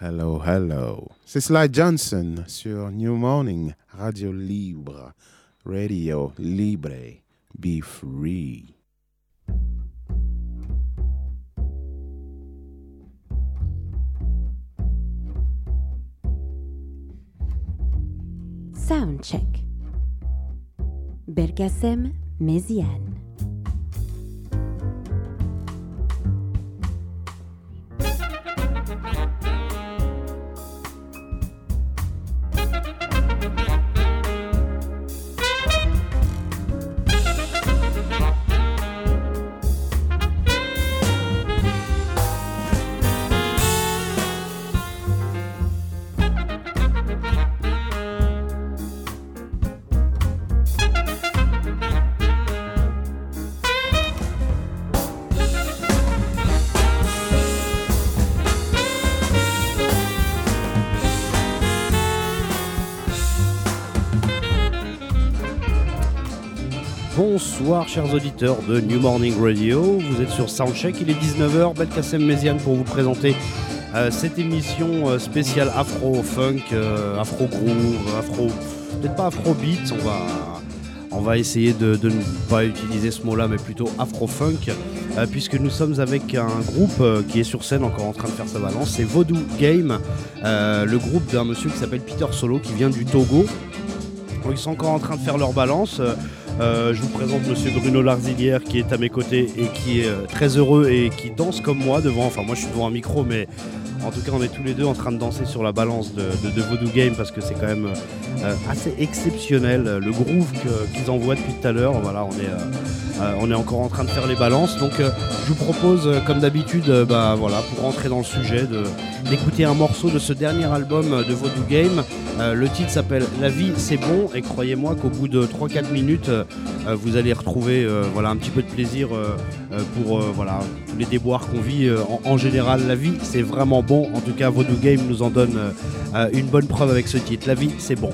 Hello, hello. C'est Sly Johnson sur New Morning, Radio Libre, Radio Libre, be free. Sound check. Bergasem Méziane. Chers auditeurs de New Morning Radio, vous êtes sur Soundcheck, il est 19h, Belkacem Méziane pour vous présenter euh, cette émission euh, spéciale afro-funk, euh, afro-groove, afro... peut-être pas afro-beat, on va, on va essayer de, ne pas utiliser ce mot-là, mais plutôt afro-funk, puisque nous sommes avec un groupe qui est sur scène encore en train de faire sa balance, c'est Voodoo Game, le groupe d'un monsieur qui s'appelle Peter Solo, qui vient du Togo. Ils sont encore en train de faire leur balance. Euh, je vous présente Monsieur Bruno Larzilière qui est à mes côtés et qui est euh, très heureux et qui danse comme moi devant. Enfin, moi je suis devant un micro, mais en tout cas, on est tous les deux en train de danser sur la balance de, de, Voodoo Game parce que c'est quand même euh, assez exceptionnel. Le groove qu'ils envoient depuis tout à l'heure, voilà, on est, on est encore en train de faire les balances. Donc, je vous propose, comme d'habitude, bah, voilà, pour rentrer dans le sujet, d'écouter un morceau de ce dernier album de Voodoo Game. le titre s'appelle La vie c'est bon et croyez-moi qu'au bout de 3-4 minutes, euh, vous allez retrouver euh, voilà, un petit peu de plaisir euh, pour voilà, les déboires qu'on vit en, général. La vie, c'est vraiment bon. En tout cas, Vodou Game nous en donne une bonne preuve avec ce titre. La vie, c'est bon.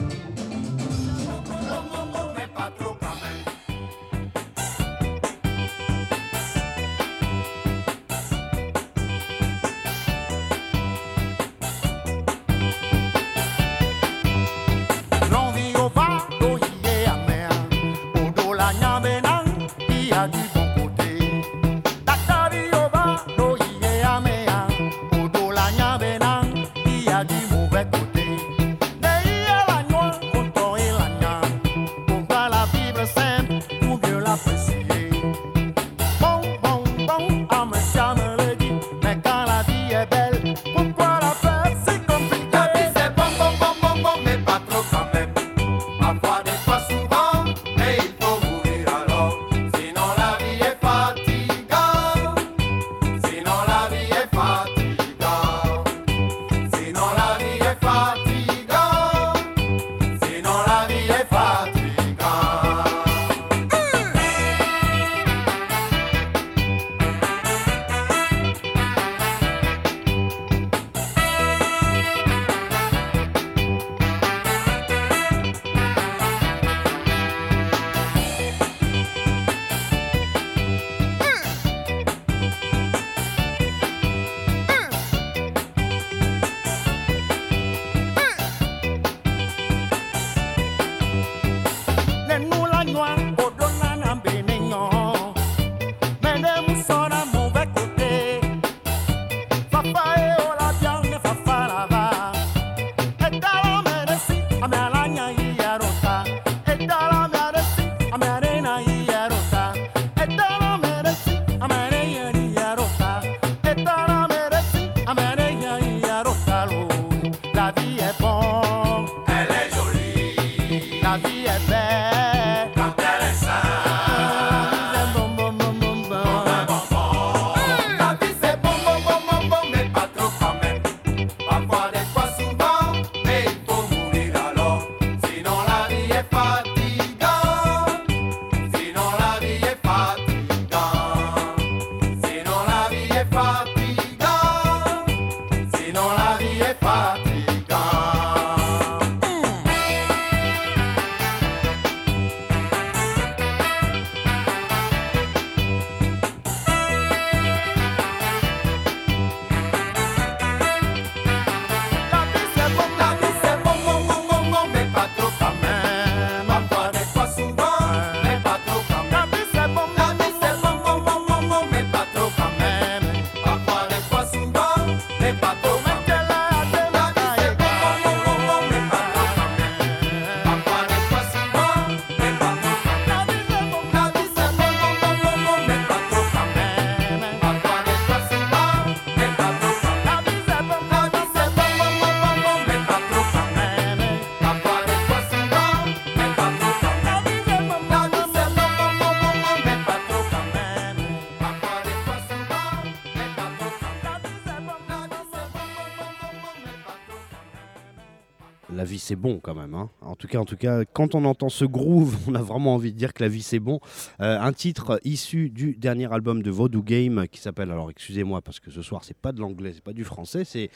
C'est bon quand même. hein. En tout cas, en tout cas, quand on entend ce groove, on a vraiment envie de dire que la vie c'est bon. Euh, un titre issu du dernier album de Voodoo Game qui s'appelle, alors excusez-moi parce que ce soir c'est pas de l'anglais, c'est pas du français, c'est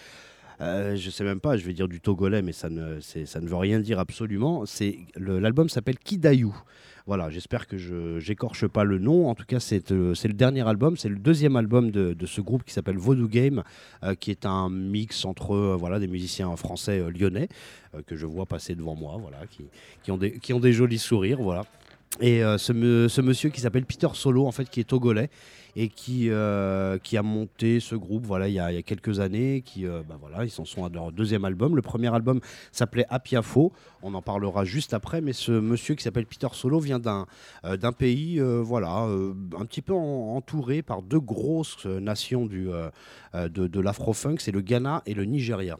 euh, je sais même pas, je vais dire du togolais, mais ça ne, ça ne veut rien dire absolument. C'est l'album s'appelle Kidayou. Voilà, j'espère que je j'écorche pas le nom. En tout cas, c'est euh, c'est le dernier album, c'est le deuxième album de, de ce groupe qui s'appelle Voodoo Game, euh, qui est un mix entre euh, voilà des musiciens français lyonnais que je vois passer devant moi, voilà, qui, qui ont des qui ont des jolis sourires, voilà. Et ce, ce monsieur qui s'appelle Peter Solo, en fait, qui est togolais et qui, euh, qui a monté ce groupe voilà, il, y a, quelques années. Qui, euh, bah voilà, ils en sont à leur deuxième album. Le premier album s'appelait Apiafo. On en parlera juste après. Mais ce monsieur qui s'appelle Peter Solo vient d'un euh, pays voilà, un petit peu en- entouré par deux grosses nations du, de, de l'afro-funk c'est le Ghana et le Nigeria.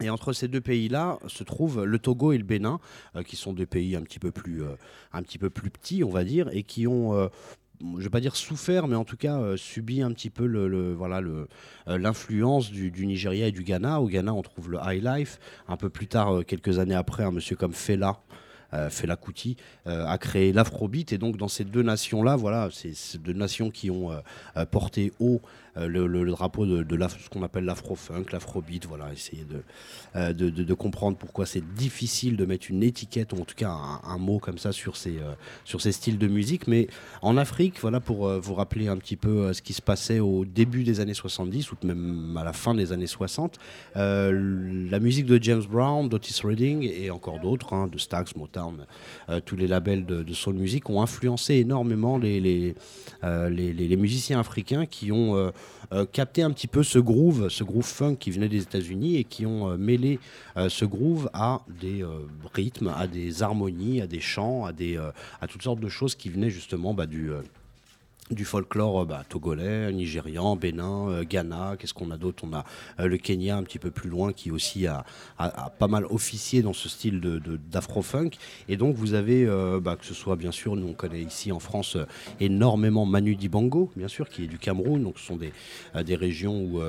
Et entre ces deux pays-là se trouvent le Togo et le Bénin, qui sont des pays un petit peu plus, un petit peu plus petits, on va dire, et qui ont, je ne vais pas dire souffert, mais en tout cas euh, subi un petit peu le, voilà, euh, l'influence du, Nigeria et du Ghana. Au Ghana, on trouve le high life. Un peu plus tard, euh, quelques années après, un monsieur comme Fela. euh, Fela Kuti a créé l'afrobeat et donc dans ces deux nations là voilà ces deux nations qui ont porté haut le, le- drapeau de, ce qu'on appelle l'afrofunk l'afrobeat voilà essayer de, euh, de, de- comprendre pourquoi c'est difficile de mettre une étiquette ou en tout cas un, mot comme ça sur ces, euh, sur ces styles de musique. Mais en Afrique, voilà pour euh, vous rappeler un petit peu euh, ce qui se passait au début des années 70 ou même à la fin des années 60, euh, la musique de James Brown, d'Otis Redding et encore d'autres, hein, de Stax, Motown, euh, tous les labels de, soul music ont influencé énormément les, les, euh, les, musiciens africains qui ont euh, euh, capté un petit peu ce groove, ce groove funk qui venait des États-Unis et qui ont euh, mêlé euh, ce groove à des euh, rythmes, à des harmonies, à des chants, à, des, à toutes sortes de choses qui venaient justement bah, du, du folklore euh, bah, togolais, nigérian, bénin, euh, Ghana. Qu'est-ce qu'on a d'autre? On a euh, le Kenya un petit peu plus loin qui aussi a, a- a pas mal officié dans ce style d'afro-funk. Et donc vous avez, bah, que ce soit bien sûr, nous on connaît ici en France énormément Manu Dibango, bien sûr, qui est du Cameroun. Donc ce sont des, des régions où...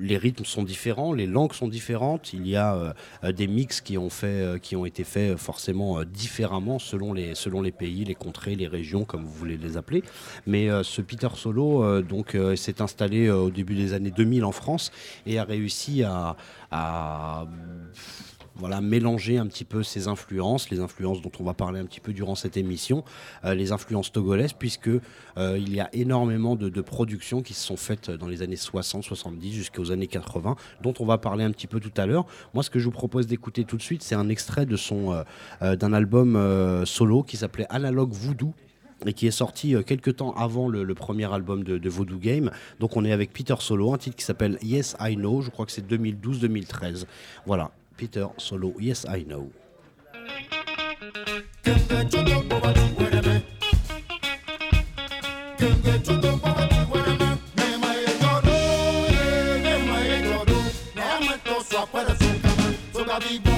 les rythmes sont différents, les langues sont différentes. Il y a euh, des mix qui ont, fait, euh, qui ont été faits euh, forcément différemment selon les, selon les pays, les contrées, les régions, comme vous voulez les appeler. Mais ce Peter Solo donc s'est installé au début des années 2000 en France et a réussi à voilà, mélanger un petit peu ses influences, les influences dont on va parler un petit peu durant cette émission, euh, les influences togolaises, puisque euh, il y a énormément de, productions qui se sont faites dans les années 60, 70 jusqu'aux années 80, dont on va parler un petit peu tout à l'heure. Moi, ce que je vous propose d'écouter tout de suite, c'est un extrait de son euh, d'un album solo qui s'appelait Analog Voodoo et qui est sorti quelques temps avant le, le premier album de, de Voodoo Game. Donc on est avec Peter Solo, un titre qui s'appelle Yes I Know, je crois que c'est 2012-2013. Voilà, Peter Solo, Yes I Know. Africa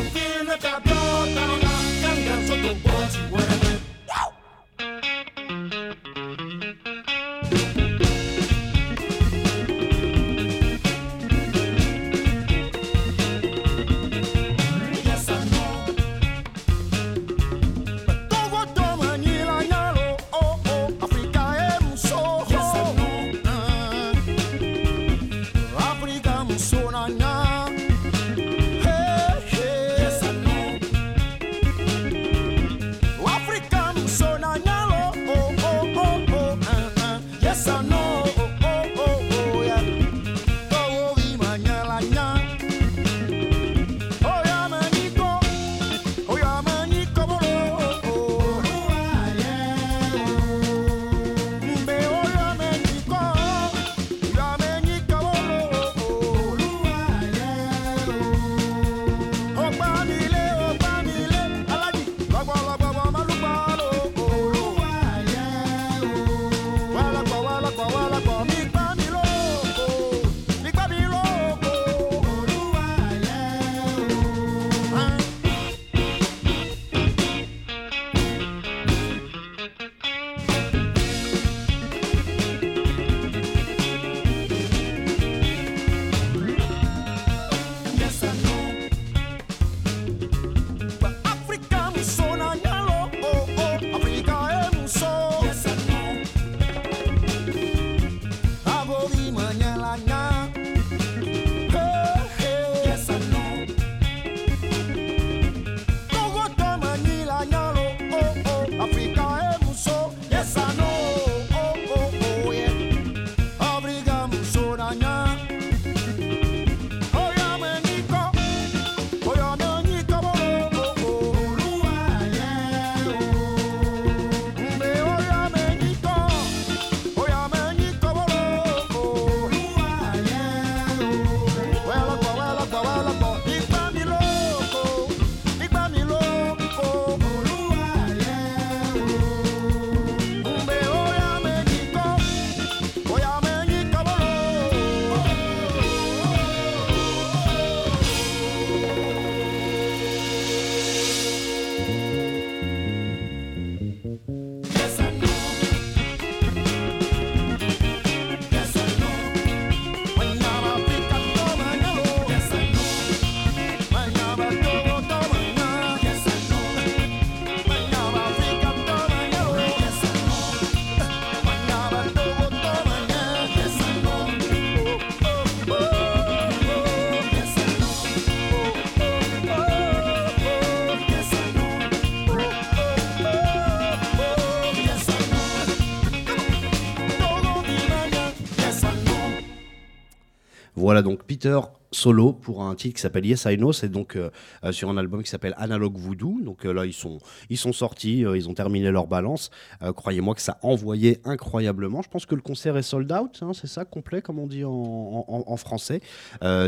Voilà donc Peter solo pour un titre qui s'appelle Yes I Know, c'est donc euh, euh, sur un album qui s'appelle Analog Voodoo. Donc euh, là ils sont ils sont sortis, ils ont terminé leur balance. Croyez-moi que ça envoyait incroyablement. Je pense que le concert est sold out, hein, c'est ça complet comme on dit en, français.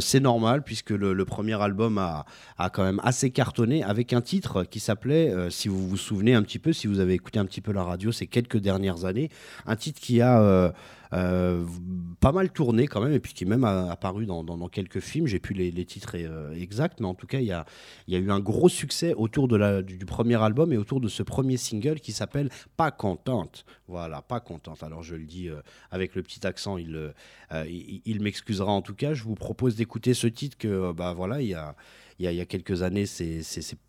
c'est normal puisque le, premier album a, a, quand même assez cartonné avec un titre qui s'appelait, si vous vous souvenez un petit peu, si vous avez écouté un petit peu la radio ces quelques dernières années, un titre qui a pas mal tourné quand même, et puis qui est même apparu dans, quelques films. J'ai plus les, titres euh, exacts, mais en tout cas, il y a, eu un gros succès autour du, premier album et autour de ce premier single qui s'appelle Pas contente. Voilà, pas contente. Alors je le dis euh, avec le petit accent, il m'excusera en tout cas. Je vous propose d'écouter ce titre que, bah voilà, il y a il y a, quelques années, c'est,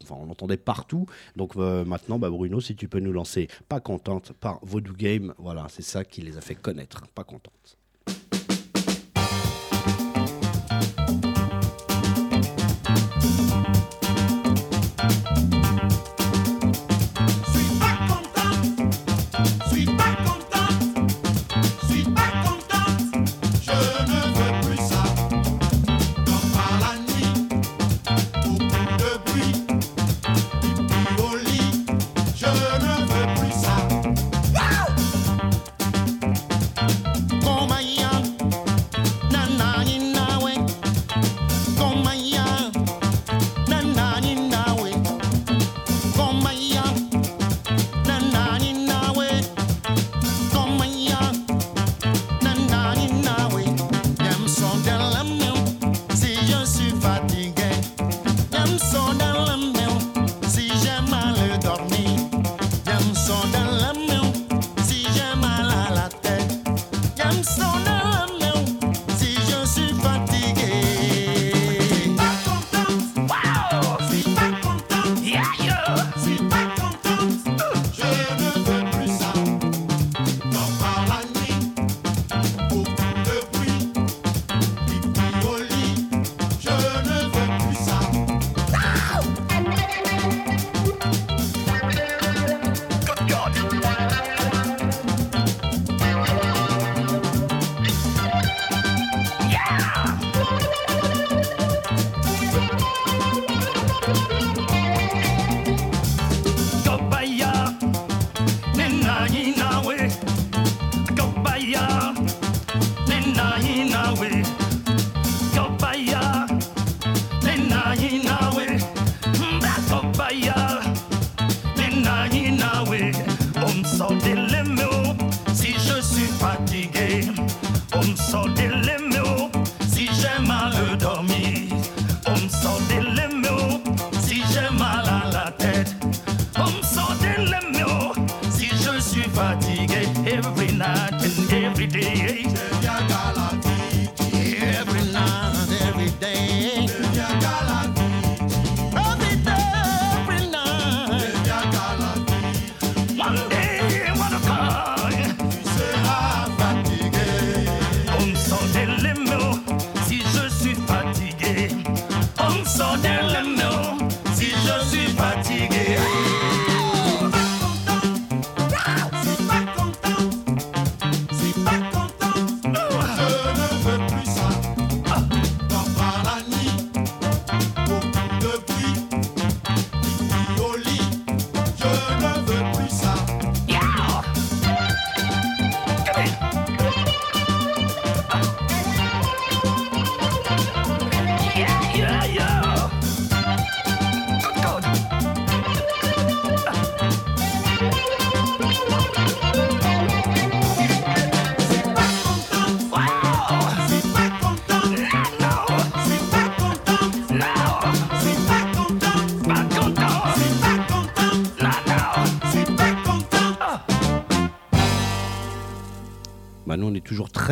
on l'entendait partout. Donc euh, maintenant, bah, Bruno, si tu peux nous lancer Pas contente par Voodoo Game, voilà, c'est ça qui les a fait connaître. Pas contente.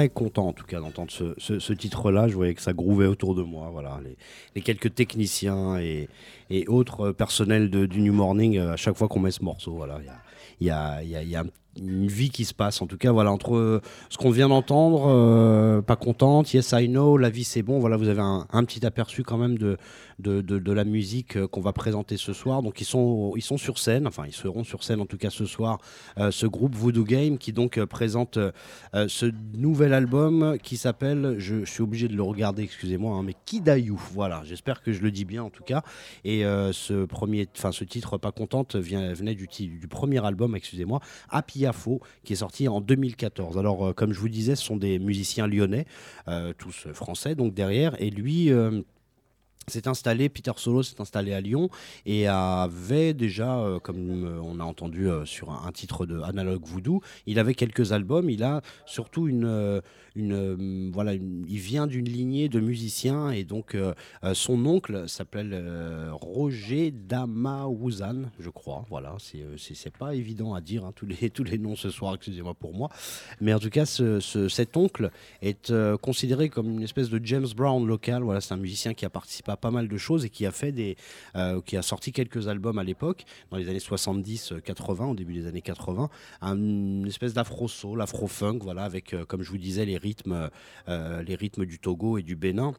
Content en tout cas d'entendre ce, titre-là. Je voyais que ça grouvait autour de moi. Voilà, les, quelques techniciens et, autres personnels du New Morning, euh, à chaque fois qu'on met ce morceau, voilà, il y a, une vie qui se passe. En tout cas, voilà, entre euh, ce qu'on vient d'entendre, euh, pas contente, Yes I Know, La vie c'est bon, voilà, vous avez un, petit aperçu quand même de, de, de- la musique euh, qu'on va présenter ce soir. Donc ils sont, ils sont sur scène, enfin ils seront sur scène en tout cas ce soir, ce groupe Voodoo Game qui donc présente ce nouvel album qui s'appelle, je, suis obligé de le regarder, excusez-moi, hein, mais Kidayu, voilà, j'espère que je le dis bien en tout cas. Et ce premier, enfin ce titre pas contente vient, venait du, du premier album, excusez-moi, Happy Qui est sorti en 2014. Alors, euh, comme je vous disais, ce sont des musiciens lyonnais, euh, tous français, donc derrière. Et lui. euh, s'est installé, Peter Solo s'est installé à Lyon et avait déjà, comme on a entendu sur un, un titre de Analog Voodoo, il avait quelques albums. Il a surtout une, une euh, voilà, il vient d'une lignée de musiciens et donc euh, euh, son oncle s'appelle Roger Damaouzan, je crois. Voilà, c'est pas évident à dire hein, tous les tous les noms ce soir, excusez-moi pour moi, mais en tout cas, ce- ce- cet oncle est considéré comme une espèce de James Brown local. Voilà, c'est un musicien qui a participé à pas mal de choses et qui a fait des, qui a sorti quelques albums à l'époque, dans les années 70-80, au début des années 80, un- une espèce d'afro-soul, afro-funk, voilà, avec, comme je vous disais, les rythmes, euh, les rythmes du Togo et du Bénin.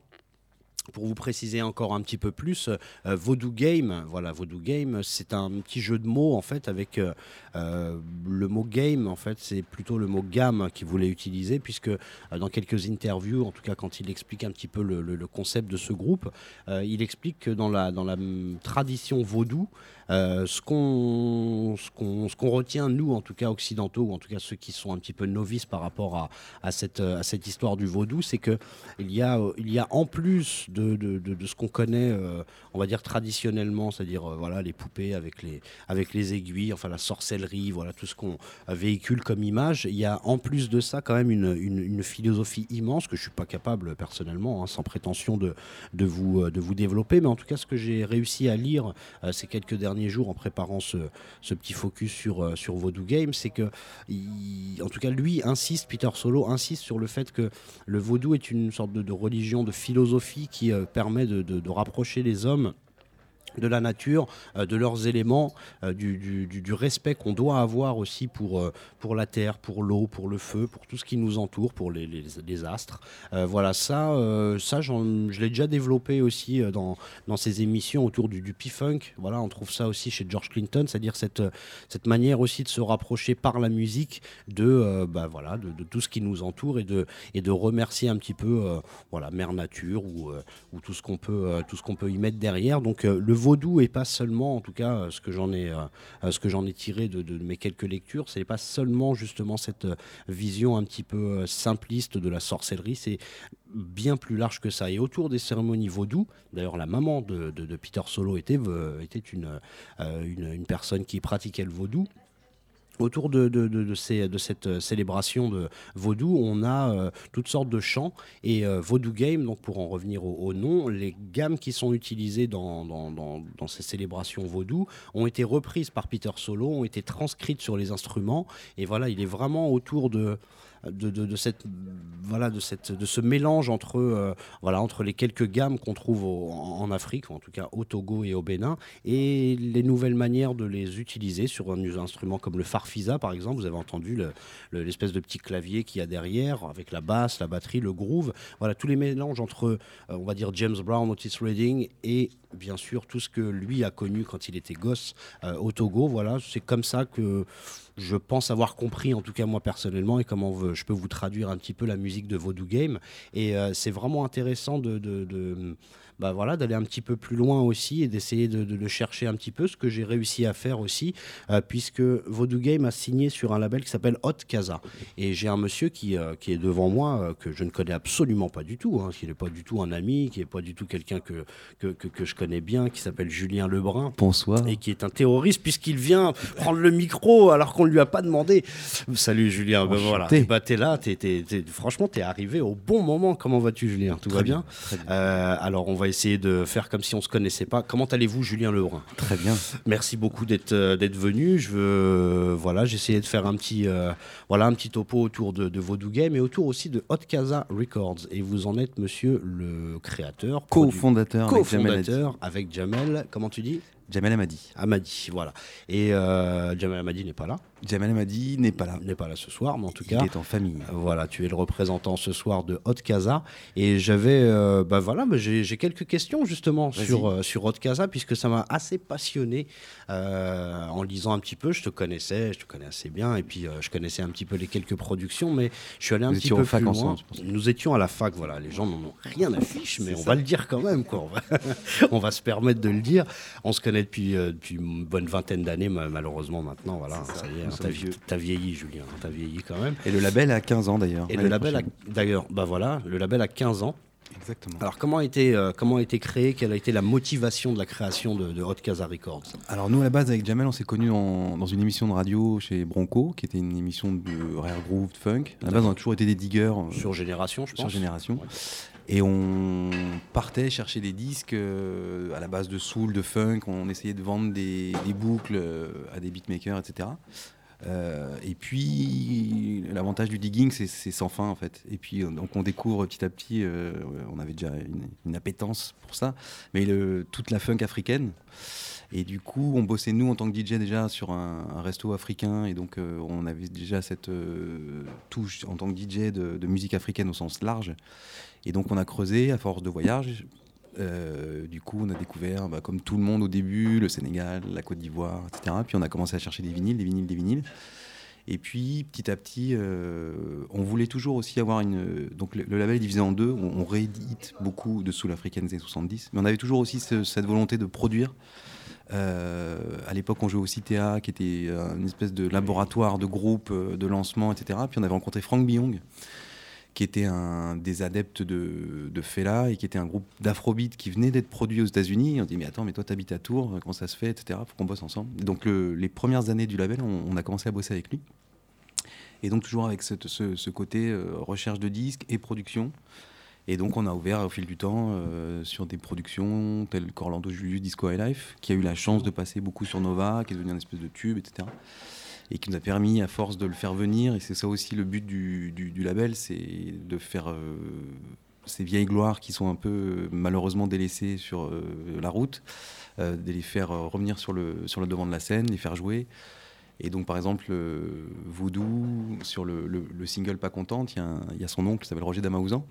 Pour vous préciser encore un petit peu plus, euh, Voodoo Game, voilà, Voodoo Game, c'est un petit jeu de mots en fait avec euh, euh, le mot game, en fait, c'est plutôt le mot gamme qu'il voulait utiliser, puisque dans quelques interviews, en tout cas quand il explique un petit peu le, le- concept de ce groupe, il explique que dans la, dans la tradition vaudou, ce qu'on ce qu'on- ce qu'on retient, nous en tout cas occidentaux, ou en tout cas ceux qui sont un petit peu novices par rapport à, à, cette, euh, à cette histoire du vaudou, c'est que il y a, euh, y a en plus de, de, de- ce qu'on connaît, euh, on va dire traditionnellement, c'est-à-dire euh, voilà, les poupées avec les, avec les aiguilles, enfin la sorcellerie, voilà tout ce qu'on euh, véhicule comme image. Il y a en plus de ça quand même une, une- philosophie immense que je suis pas capable personnellement, hein, sans prétention de, de, vous, euh, de vous développer, mais en tout cas ce que j'ai réussi à lire euh, ces quelques derniers jours en préparant ce, ce petit focus sur, euh, sur Voodoo Game, c'est que, en tout cas lui insiste, Peter Solo insiste sur le fait que le vaudou est une sorte de, religion, de philosophie qui euh, permet de- de rapprocher les hommes de la nature, euh, de leurs éléments, euh, du, respect qu'on doit avoir aussi pour, euh, pour la terre, pour l'eau, pour le feu, pour tout ce qui nous entoure, pour les, astres. Voilà, ça, ça je l'ai déjà développé aussi dans, dans ces émissions autour du, du P-Funk. Voilà, on trouve ça aussi chez George Clinton, c'est-à-dire cette, cette manière aussi de se rapprocher par la musique de, bah, voilà, de, tout ce qui nous entoure et de, et de remercier un petit peu voilà, Mère Nature ou, ou tout ce qu'on peut, tout ce peut y mettre derrière. Donc le vaudou est pas seulement, en tout cas, euh, ce que j'en ai, euh, euh, ce que j'en ai tiré de, mes quelques lectures, c'est pas seulement justement cette vision un petit peu simpliste de la sorcellerie, c'est bien plus large que ça. Et autour des cérémonies vaudou, d'ailleurs la maman de, Peter Solo était, était une, une personne qui pratiquait le vaudou. Autour de, de, de- ces- de cette euh, célébration de vaudou, on a euh, toutes sortes de chants et euh, vaudou game, donc pour en revenir au, au nom, les gammes qui sont utilisées dans, dans, dans- dans ces célébrations vaudou ont été reprises par Peter Solo, ont été transcrites sur les instruments. Et voilà, il est vraiment autour de de, cette voilà de cette de ce mélange entre euh, voilà entre les quelques gammes qu'on trouve en, Afrique en tout cas au Togo et au Bénin et les nouvelles manières de les utiliser sur un instrument comme le farfisa par exemple. Vous avez entendu le- le- l'espèce de petit clavier qu'il y a derrière avec la basse la batterie le groove. Voilà tous les mélanges entre euh, on va dire James Brown Otis Redding et bien sûr tout ce que lui a connu quand il était gosse euh, au Togo voilà c'est comme ça que je pense avoir compris, en tout cas moi personnellement, et comment je peux vous traduire un petit peu la musique de Voodoo Game. Et euh, c'est vraiment intéressant de- bah voilà, d'aller un petit peu plus loin aussi et d'essayer de, de- de chercher un petit peu ce que j'ai réussi à faire aussi, euh, puisque Voodoo Game a signé sur un label qui s'appelle Hot Casa. Et j'ai un monsieur qui, euh, qui est devant moi, euh, que je ne connais absolument pas du tout, hein, qui n'est pas du tout un ami, qui n'est pas du tout quelqu'un que, que, que- que je connais bien, qui s'appelle Julien Lebrun Bonsoir. et qui est un terroriste puisqu'il vient prendre le micro alors qu'on ne lui a pas demandé. Salut Julien, ben voilà, bah, t'es là, t'es, t'es- t'es- franchement t'es arrivé au bon moment. Comment vas-tu Julien? Tout va bien, Très bien. Euh, Alors on va essayer de faire comme si on se connaissait pas. Comment allez-vous Julien Lebrun? Très bien. Merci beaucoup d'être euh, d'être venu. Je veux voilà, j'ai essayé de faire un petit euh, voilà un petit topo autour de, de Voodoo Game et autour aussi de Hot Casa Records. Et vous en êtes monsieur le créateur, Co-fondateur avec Jamel Haddi. co-fondateur avec Jamel. Comment tu dis? Jamel Amadi. Amadi, voilà. Et euh, Jamel Amadi n'est pas là. Jamel Amadi n'est pas là. N'est pas là ce soir, mais en tout Il cas. est en famille. Voilà, tu es le représentant ce soir de Hot Casa. Et j'avais, euh, bah voilà, bah j'ai quelques questions justement sur, euh, sur Hot Casa, puisque ça m'a assez passionné euh, en lisant un petit peu. Je te connaissais, je te connais assez bien, et puis euh, je connaissais un petit peu les quelques productions, mais je suis allé un petit peu plus ensemble, loin. pour ça. Nous étions à la fac, voilà. Les gens n'en ont rien à fiche, mais on ça. va le dire quand même, quoi. On va, on va se permettre de le dire. On se connaît depuis, euh, depuis une bonne vingtaine d'années, ma- malheureusement maintenant, voilà. Ça, Ça y est, hein, t'as vieilli, Julien. T'as vieilli quand même. Et le label a 15 ans d'ailleurs. Et le label, a- d'ailleurs, bah voilà, le label a 15 ans. Exactement. Alors comment a été, euh, comment a été créé Quelle a été la motivation de la création de, de Hot Casa Records? Alors nous à la base avec Jamel on s'est connus en- dans une émission de radio chez Bronco qui était une émission de rare groove de funk. À la base on a toujours été des diggers euh, Sur Génération, je pense. sur Génération. Ouais. Et on partait chercher des disques euh, à la base de soul, de funk. On essayait de vendre des, boucles euh, à des beatmakers, etc. Euh, et puis l'avantage du digging, c'est sans fin en fait. Et puis donc on découvre petit à petit, on avait déjà une, une appétence pour ça, mais toute la funk africaine. Et du coup, on bossait nous en tant que DJ déjà sur un, resto africain, et donc on avait déjà cette touche en tant que DJ de musique africaine au sens large. Et donc on a creusé à force de voyage. Euh, du coup, on a découvert, bah, comme tout le monde au début, le Sénégal, la Côte d'Ivoire, etc. Puis on a commencé à chercher des vinyles, des vinyles, des vinyles. Et puis petit à petit, euh, on voulait toujours aussi avoir une. Donc le, label est divisé en deux. On, on réédite beaucoup de soul africaines des années 70, mais on avait toujours aussi ce- cette volonté de produire. Euh, à l'époque, on jouait au CTA, qui était une espèce de laboratoire de groupe, de lancement, etc. Puis on avait rencontré Frank Biong, qui était un des adeptes de, de Fela et qui était un groupe d'afrobeat qui venait d'être produit aux États-Unis. On dit mais attends, mais toi t'habites à Tours, comment ça se fait, etc. Faut qu'on bosse ensemble. Donc le- les premières années du label, on, a commencé à bosser avec lui. Et donc toujours avec ce côté euh, recherche de disques et production. Et donc on a ouvert au fil du temps euh, sur des productions telles qu'Orlando Julius Disco High Life, qui a eu la chance de passer beaucoup sur Nova, qui est devenu un espèce de tube, etc. Et qui nous a permis, à force de le faire venir, et c'est ça aussi le but du, du- du label, c'est de faire euh, ces vieilles gloires qui sont un peu euh, malheureusement délaissées sur euh, la route, euh, de les faire revenir sur le, sur le devant de la scène, les faire jouer. Et donc, par exemple, Voodoo, sur le, le- le single Pas Contente, il y, y a son oncle qui s'appelle Roger Damaouzan.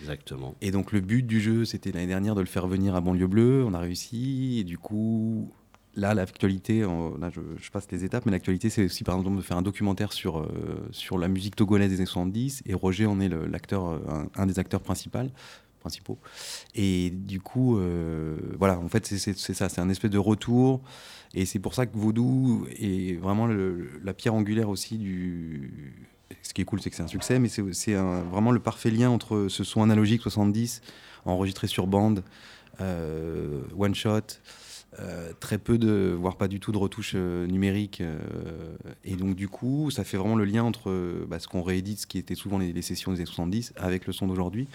Exactement. Et donc, le but du jeu, c'était l'année dernière de le faire venir à Banlieue Bleue. On a réussi. Et du coup, là, l'actualité, là, je, passe les étapes, mais l'actualité, c'est aussi, par exemple, de faire un documentaire sur, euh, sur la musique togolaise des années 70. Et Roger en est l'acteur, euh, un, des acteurs principaux. principaux. Et du coup, euh, voilà, en fait, c'est- ça, c'est un espèce de retour. Et c'est pour ça que Vaudou est vraiment la pierre angulaire aussi du. Ce qui est cool, c'est que c'est un succès, mais c'est vraiment le parfait lien entre ce son analogique 70, enregistré sur bande, one shot, euh, très peu de, voire pas du tout de retouches euh, numériques. euh, et donc, du coup, ça fait vraiment le lien entre bah, ce qu'on réédite, ce qui était souvent les, les sessions des années 70, avec le son d'aujourd'hui.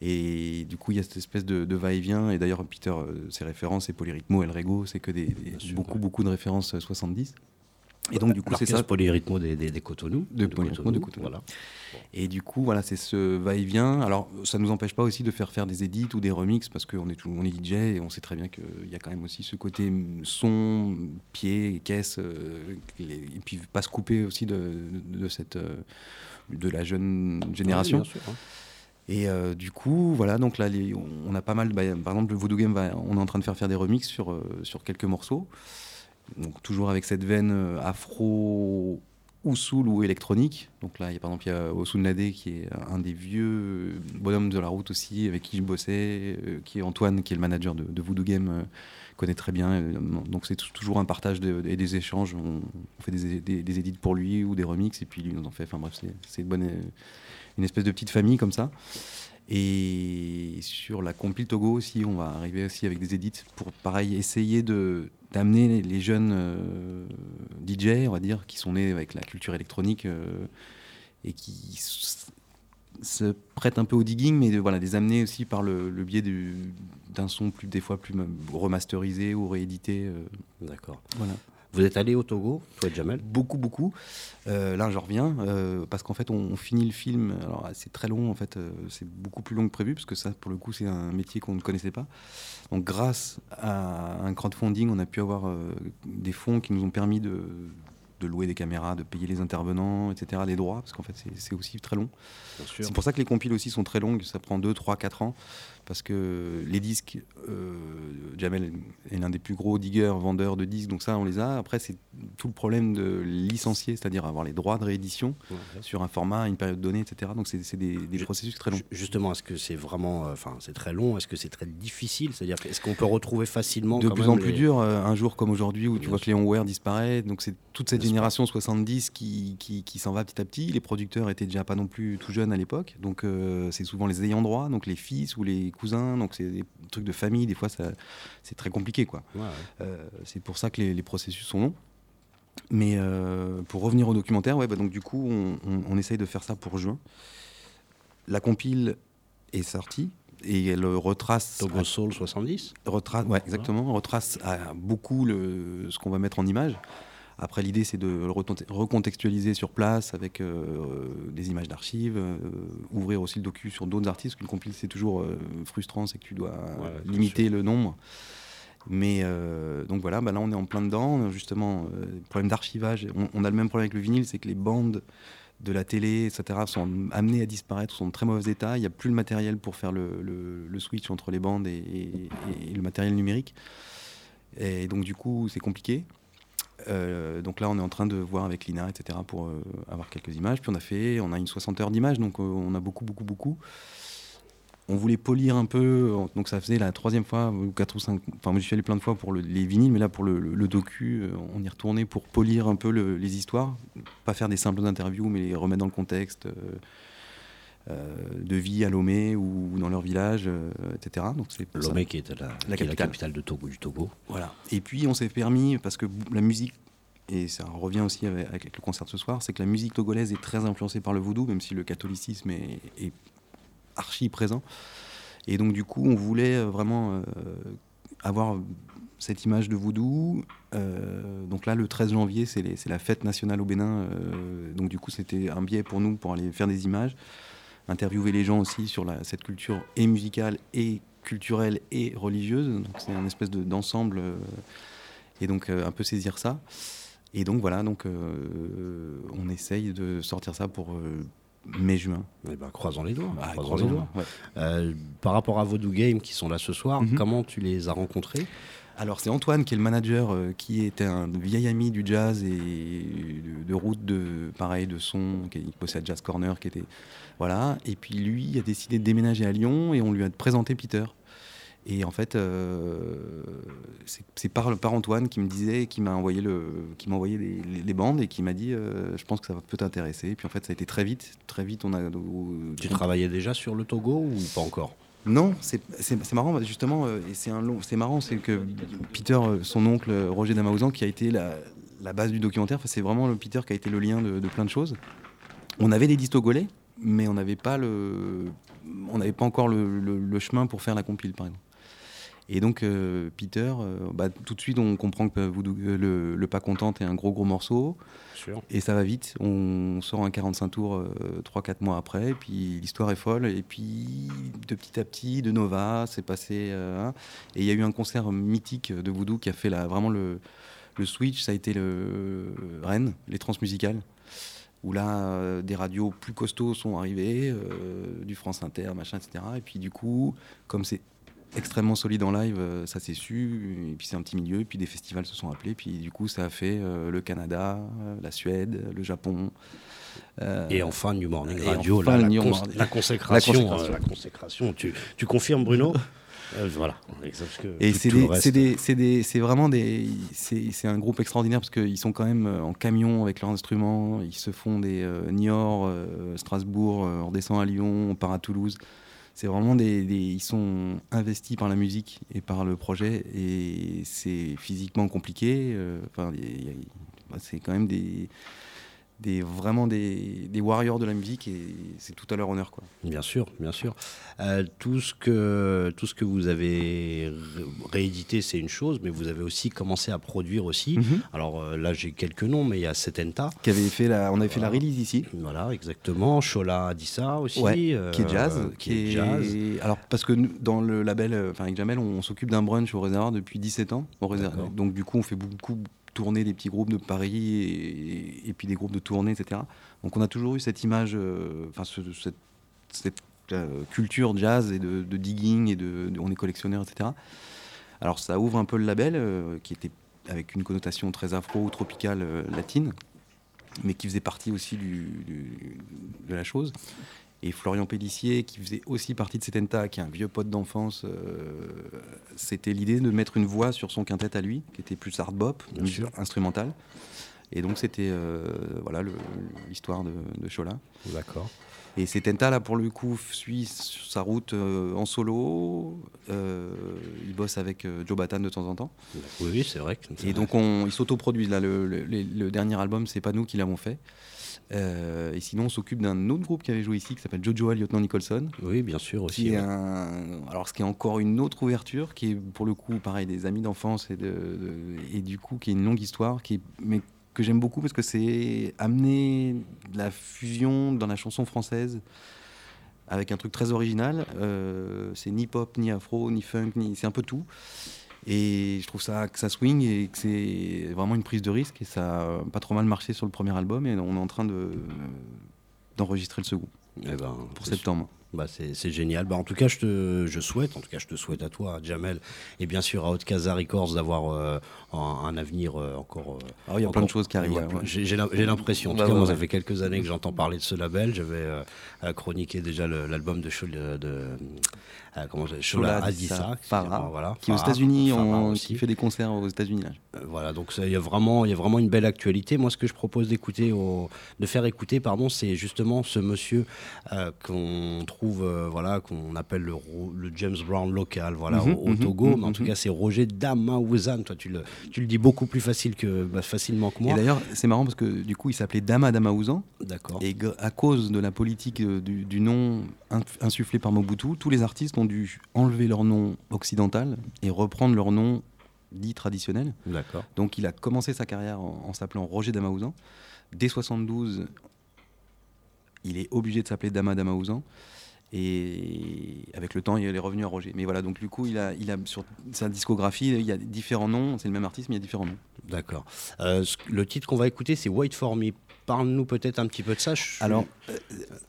Et du coup, il y a cette espèce de, de va-et-vient. Et d'ailleurs, Peter, ses références, c'est Polyrythmo, El Rego, c'est que des, beaucoup, beaucoup de références euh, 70. Et donc, du coup, c'est ça. Polyrythmo des, des, des Cotonou. De Polyrythmo de Cotonou. Voilà. Et du coup, voilà, c'est ce va-et-vient. Alors, ça ne nous empêche pas aussi de faire faire des edits ou des remixes parce qu'on est, tout- on est DJ et on sait très bien qu'il y a quand même aussi ce côté son, pied, caisse, euh, et puis pas se couper aussi de, de, de cette, euh, de la jeune génération. Ouais, bien sûr, hein. Et euh, du coup, voilà, donc là, les- on, on a pas mal. bah, par exemple, le Voodoo Game, va- on est en train de faire faire des remixes sur, euh, sur quelques morceaux. Donc, toujours avec cette veine euh, afro ou soul ou électronique. Donc là, il y a par exemple il y a Osun Lade qui est un des vieux bonhommes de la route aussi, avec qui je bossais, euh, qui est Antoine, qui est le manager de, Voodoo Game, euh, connaît très bien. euh, donc c'est tou- toujours un partage et des échanges. On, fait des, des, édits pour lui ou des remixes, et puis lui nous en fait. Enfin bref, c'est- une euh, espèce de petite famille comme ça. Et sur la compil Togo aussi, on va arriver aussi avec des edits pour pareil essayer de d'amener les- jeunes euh, DJ, on va dire, qui sont nés avec la culture électronique euh, et qui se prêtent un peu au digging, mais de, voilà, les amener aussi par le, le biais du- d'un son plus des fois plus ma- remasterisé ou réédité. euh, D'accord. voilà. Vous êtes allé au Togo, toi et Jamel Beaucoup, beaucoup. Euh, là, je reviens euh, parce qu'en fait, on, finit le film. Alors, c'est très long, en fait. euh, c'est beaucoup plus long que prévu parce que ça, pour le coup, c'est un métier qu'on ne connaissait pas. Donc, grâce à un crowdfunding, on a pu avoir des fonds qui nous ont permis de, de louer des caméras, de payer les intervenants, etc., les droits, parce qu'en fait, c'est- aussi très long. Sûr. C'est pour ça que les compiles aussi sont très longues, ça prend 2, 3, 4 ans, parce que les disques, euh, Jamel est l'un des plus gros diggers, vendeurs de disques, donc ça on les a. Après c'est tout le problème de licencier, c'est-à-dire avoir les droits de réédition Ouais, sûr. sur un format, une période donnée, etc. Donc c'est des, des Je- processus très longs. Ju- Justement, est-ce que c'est vraiment, euh, enfin, c'est très long Est-ce que c'est très difficile? C'est-à-dire, est-ce qu'on peut retrouver facilement de quand plus même en plus les- dur, euh, un jour comme aujourd'hui où tu vois que Léon Ware disparaît, donc c'est toute cette génération 70 qui, qui, qui s'en va petit à petit. Les producteurs étaient déjà pas non plus tout jeunes à l'époque, donc euh, c'est souvent les ayants droit, donc les fils ou les cousins, donc c'est des trucs de famille, des fois c'est très compliqué quoi. Ouais, ouais. Euh, c'est pour ça que les, les processus sont longs. Mais euh, pour revenir au documentaire, ouais, bah donc du coup on, on- on essaye de faire ça pour juin. La compile est sortie et elle retrace Togo Soul 70 retrace, ouais, exactement, retrace à beaucoup le, ce qu'on va mettre en image. Après, l'idée, c'est de le reconte- recontextualiser sur place avec euh, des images d'archives, euh, ouvrir aussi le docu sur d'autres artistes. Qu'une compile, c'est toujours euh, frustrant, c'est que tu dois limiter le nombre. Mais euh, donc voilà, bah là, on est en plein dedans. Justement, euh, problème d'archivage. On, on a le même problème avec le vinyle, c'est que les bandes de la télé, etc., sont amenées à disparaître, sont en très mauvais état. Il n'y a plus le matériel pour faire le, le- le switch entre les bandes et, et- et le matériel numérique. Et donc, du coup, c'est compliqué. Euh, donc là, on est en train de voir avec Lina, etc., pour euh, avoir quelques images. Puis on a fait, on a une 60 heures d'images, donc euh, on a beaucoup, beaucoup, beaucoup. On voulait polir un peu, donc ça faisait la troisième fois, ou quatre ou cinq. Enfin, moi, j'y suis allé plein de fois pour le- les vinyles, mais là, pour le, le- docu, on y retournait pour polir un peu le- les histoires. Pas faire des simples interviews, mais les remettre dans le contexte. Euh, de vie à Lomé ou dans leur village, euh, etc. Donc c'est ça. Lomé qui était la, qui est la capitale. de Togo, du Togo. Voilà. Et puis on s'est permis, parce que la musique, et ça revient aussi avec, le concert de ce soir, c'est que la musique togolaise est très influencée par le vaudou, même si le catholicisme est, est archi présent. Et donc du coup, on voulait euh, vraiment euh, avoir cette image de vaudou. Euh, donc là, le 13 janvier, c'est la fête nationale au Bénin. euh, donc du coup, c'était un biais pour nous pour aller faire des images, interviewer les gens aussi sur la- cette culture et musicale et culturelle et religieuse. Donc c'est un espèce de- d'ensemble. euh, et donc euh, un peu saisir ça. Et donc voilà, donc euh, on essaye de sortir ça pour euh, mai-juin. Eh ben, croisons les doigts. Ah, croisons croisons, les doigts. ouais. Euh, par rapport à Voodoo Game qui sont là ce soir, Mhm. comment tu les as rencontrés? Alors c'est Antoine qui est le manager, euh, qui était un vieil ami du jazz et de, route de pareil de son, qui à Jazz Corner, qui était voilà. Et puis lui a décidé de déménager à Lyon et on lui a présenté Peter. Et en fait, euh, c'est par, Antoine qui me disait, qui m'a envoyé le, qui les bandes et qui m'a dit, euh, je pense que ça peut t'intéresser. Et puis en fait, ça a été très vite, très vite. On a. Tu travaillais déjà sur le Togo ou pas encore? Non, c'est marrant, justement, euh, c'est marrant, c'est que Peter, euh, son oncle euh, Roger Damaouzan, qui a été la, base du documentaire, c'est vraiment Peter qui a été le lien de, plein de choses. On avait des disques togolais, mais on n'avait pas le, on n'avait pas encore le- le chemin pour faire la compile, par exemple. Et donc euh, Peter, euh, bah, tout de suite, on comprend que Voodoo- euh, le, le pas contente est un gros gros morceau. Sûr. Et ça va vite. On sort un 45 tours 3-4 mois après. Et puis l'histoire est folle. Et puis de petit à petit, de Nova, c'est passé. euh, hein. et il y a eu un concert mythique de Voodoo qui a fait la, vraiment le, le switch. Ça a été le Rennes, les transmusicales. Où là, euh, des radios plus costauds sont arrivés, euh, du France Inter, machin, etc. Et puis du coup, comme c'est extrêmement solide en live, euh, ça s'est su, et puis c'est un petit milieu, et puis des festivals se sont appelés, puis du coup ça a fait euh, le Canada, la Suède, le Japon. euh, Et enfin, New Morning Radio, enfin, la, la New cons- Morning. la consécration. La consécration. euh, la consécration. Tu, tu confirmes, Bruno? Voilà. Et c'est vraiment des. C'est c'est un groupe extraordinaire parce qu'ils sont quand même en camion avec leurs instruments. Ils se font des Niort, Strasbourg, on redescend à Lyon, on part à Toulouse. C'est vraiment des, Ils sont investis par la musique et par le projet et c'est physiquement compliqué. euh, Enfin, bah, c'est quand même des des, vraiment des, des warriors de la musique et c'est tout à leur honneur. Quoi. Bien sûr, bien sûr. Euh, tout, ce que, tout ce que vous avez ré- réédité, c'est une chose, mais vous avez aussi commencé à produire aussi. Mhm. Alors euh, là, j'ai quelques noms, mais il y a Setenta. Qui avait fait la, on avait fait la release ici. Voilà, exactement. Chola a dit ça aussi. Ouais, euh, qui est jazz, qui est jazz. Alors parce que nous, dans le label, enfin avec Jamel, on, on s'occupe d'un brunch au réservoir depuis 17 ans. Au réservoir. Donc du coup, on fait beaucoup tourner des petits groupes de Paris et, puis des groupes de tournée, etc. Donc on a toujours eu cette image, euh, enfin ce- cette, euh, culture jazz et de, digging et de, de- on est collectionneur, etc. Alors ça ouvre un peu le label euh, qui était avec une connotation très afro tropicale latine, mais qui faisait partie aussi de la chose. Et Florian Pellissier, qui faisait aussi partie de Setenta, qui est un vieux pote d'enfance, euh, c'était l'idée de mettre une voix sur son quintet à lui, qui était plus hard bop, instrumental. Et donc c'était euh, voilà l'histoire de, de Chola. D'accord. Et Setenta, là, pour le coup, suit sa route euh, en solo. Euh, il bosse avec euh, Joe Batan de temps en temps. Oui, c'est vrai. que Et donc, on, ils s'autoproduisent. Là, le, le- le- le dernier album, c'est pas nous qui l'avons fait. Euh, et sinon, on s'occupe d'un autre groupe qui avait joué ici, qui s'appelle Jojo et Lieutenant Nicholson. Oui, bien sûr aussi. Qui est ouais. un, alors, ce qui est encore une autre ouverture, qui est pour le coup, pareil, des amis d'enfance et, de, de- et du coup, qui est une longue histoire, qui est, mais que j'aime beaucoup parce que c'est amener de la fusion dans la chanson française avec un truc très original. Euh, c'est ni pop, ni afro, ni funk, ni c'est un peu tout. Et je trouve ça que ça swing et que c'est vraiment une prise de risque et ça a pas trop mal marché sur le premier album et on est en train de d'enregistrer le second Eh ben, pour septembre. Bah, c'est c'est génial. Bah, en tout cas, je, te, je souhaite, en tout cas, je te souhaite à toi, à Jamel, et bien sûr à Haute Casa Records d'avoir euh, un, un avenir euh, encore. euh, Alors, il y a encore- plein de choses qui arrivent. ouais, ouais. J'ai j'ai l'im- j'ai l'impression. En tout Bah, cas, ouais, moi, ouais. ça fait quelques années que j'entends parler de ce label. J'avais euh, euh, chroniqué déjà le- l'album de, Chol- de, de euh, comment je- Adissa, Farah, voilà, Qui est aux États-Unis, qui fait des concerts aux États-Unis. Euh, Voilà, donc ça, il y a vraiment, il y a vraiment une belle actualité. Moi, ce que je propose d'écouter, de faire écouter, pardon, c'est justement ce monsieur euh, qu'on trouve, voilà, qu'on appelle le, James Brown local, voilà, Mhm, au, au mhm, Togo. mhm, mais en tout cas, c'est Roger Damaouzan. Toi, tu le, tu le dis beaucoup plus facile que, bah, facilement que Et moi. d'ailleurs, c'est marrant parce que du coup, il s'appelait Dama Damaouzan. D'accord. Et à cause de la politique du, du nom insufflé par Mobutu, tous les artistes ont dû enlever leur nom occidental et reprendre leur nom dit traditionnel. D'accord. Donc il a commencé sa carrière en, en s'appelant Roger Damaouzan. Dès 72, il est obligé de s'appeler Dama Damaouzan. Et avec le temps, il est revenu à Roger. Mais voilà, donc du coup, il a, il a sur sa discographie, il y a différents noms. C'est le même artiste, mais il y a différents noms. D'accord. Euh, le titre qu'on va écouter, c'est Wait for Me. Parle-nous peut-être un petit peu de ça. Alors, euh,